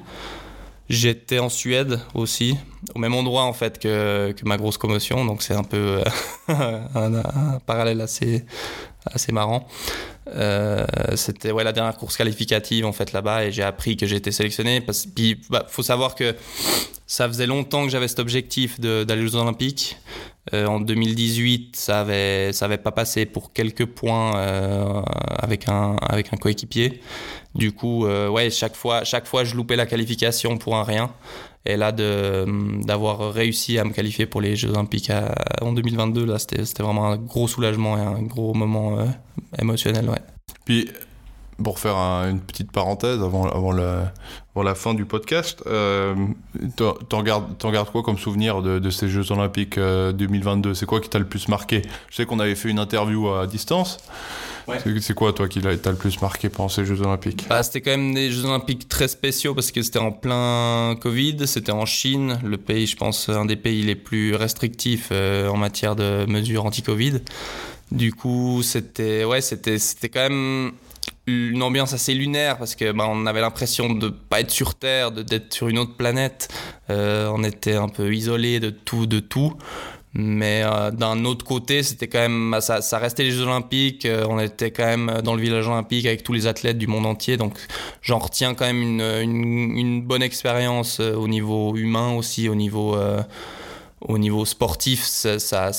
J'étais en Suède aussi, au même endroit en fait que, que ma grosse commotion, donc c'est un peu euh, un, parallèle assez, assez marrant. Euh, c'était ouais, la dernière course qualificative en fait là-bas et j'ai appris que été sélectionné. Parce, puis bah, faut savoir que ça faisait longtemps que j'avais cet objectif d'aller aux Olympiques. Euh, en 2018, ça avait, ça avait pas passé pour quelques points euh, avec un, avec un coéquipier. Du coup, ouais, chaque fois, chaque fois, je loupais la qualification pour un rien. Et là, d'avoir réussi à me qualifier pour les Jeux Olympiques en 2022, là, c'était vraiment un gros soulagement et un gros moment émotionnel, ouais. Puis, pour faire une petite parenthèse avant, avant, avant, la fin du podcast, euh, t'en regardes, regardes, quoi comme souvenir de, de ces Jeux Olympiques 2022 euh, C'est quoi qui t'a le plus marqué? Je sais qu'on avait fait une interview à distance. Ouais. C'est quoi, toi, qui t'a le plus marqué pendant ces Jeux Olympiques? Bah, C'était quand même des Jeux Olympiques très spéciaux parce que c'était en plein Covid, c'était en Chine, le pays, je pense, un des pays les plus restrictifs euh, en matière de mesures anti-Covid. Du coup, c'était ouais, c'était c'était quand même une ambiance assez lunaire parce que bah, on avait l'impression de pas être sur Terre, d'être sur une autre planète. Euh, on était un peu isolé de tout, de tout. Mais euh, d'un autre côté, c'était quand même, bah, ça, restait les Jeux Olympiques. Euh, on était quand même dans le village olympique avec tous les athlètes du monde entier. Donc, j'en retiens quand même une, bonne expérience au niveau humain aussi, au niveau au niveau sportif, ça,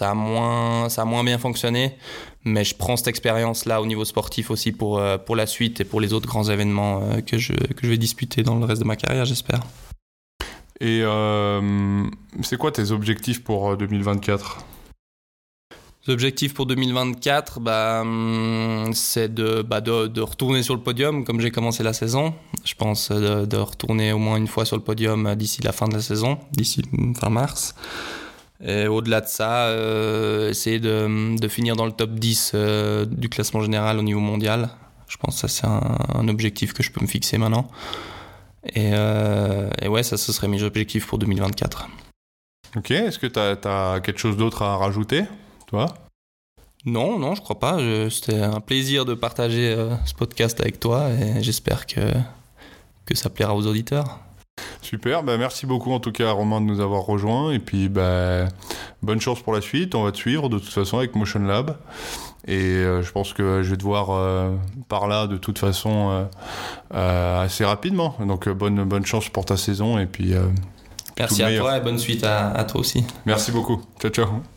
a moins, bien fonctionné. Mais je prends cette expérience-là au niveau sportif aussi pour, euh, la suite et pour les autres grands événements euh, que je vais disputer dans le reste de ma carrière, j'espère. Et euh, c'est quoi tes objectifs pour 2024 L'objectif pour 2024, bah, hum, c'est de, bah, de, de, retourner sur le podium comme j'ai commencé la saison. Je pense de, de, retourner au moins une fois sur le podium d'ici la fin de la saison, d'ici fin mars. Et au-delà de ça, euh, essayer de, de, finir dans le top 10 euh, du classement général au niveau mondial. Je pense que ça, c'est un, un, objectif que je peux me fixer maintenant. Et, euh, et ouais, ça, ce serait mes objectifs pour 2024. Ok, est-ce que tu as, as, quelque chose d'autre à rajouter toi? Non, non, je crois pas. C'était un plaisir de partager euh, ce podcast avec toi et j'espère que, que ça plaira aux auditeurs. Super, bah merci beaucoup en tout cas Romain de nous avoir rejoints et puis bah, bonne chance pour la suite, on va te suivre de toute façon avec Motion Lab et euh, je pense que je vais te voir euh, par là de toute façon assez rapidement, donc bonne, bonne chance pour ta saison et puis... merci à toi et bonne suite à, à toi aussi. Merci beaucoup, ciao ciao.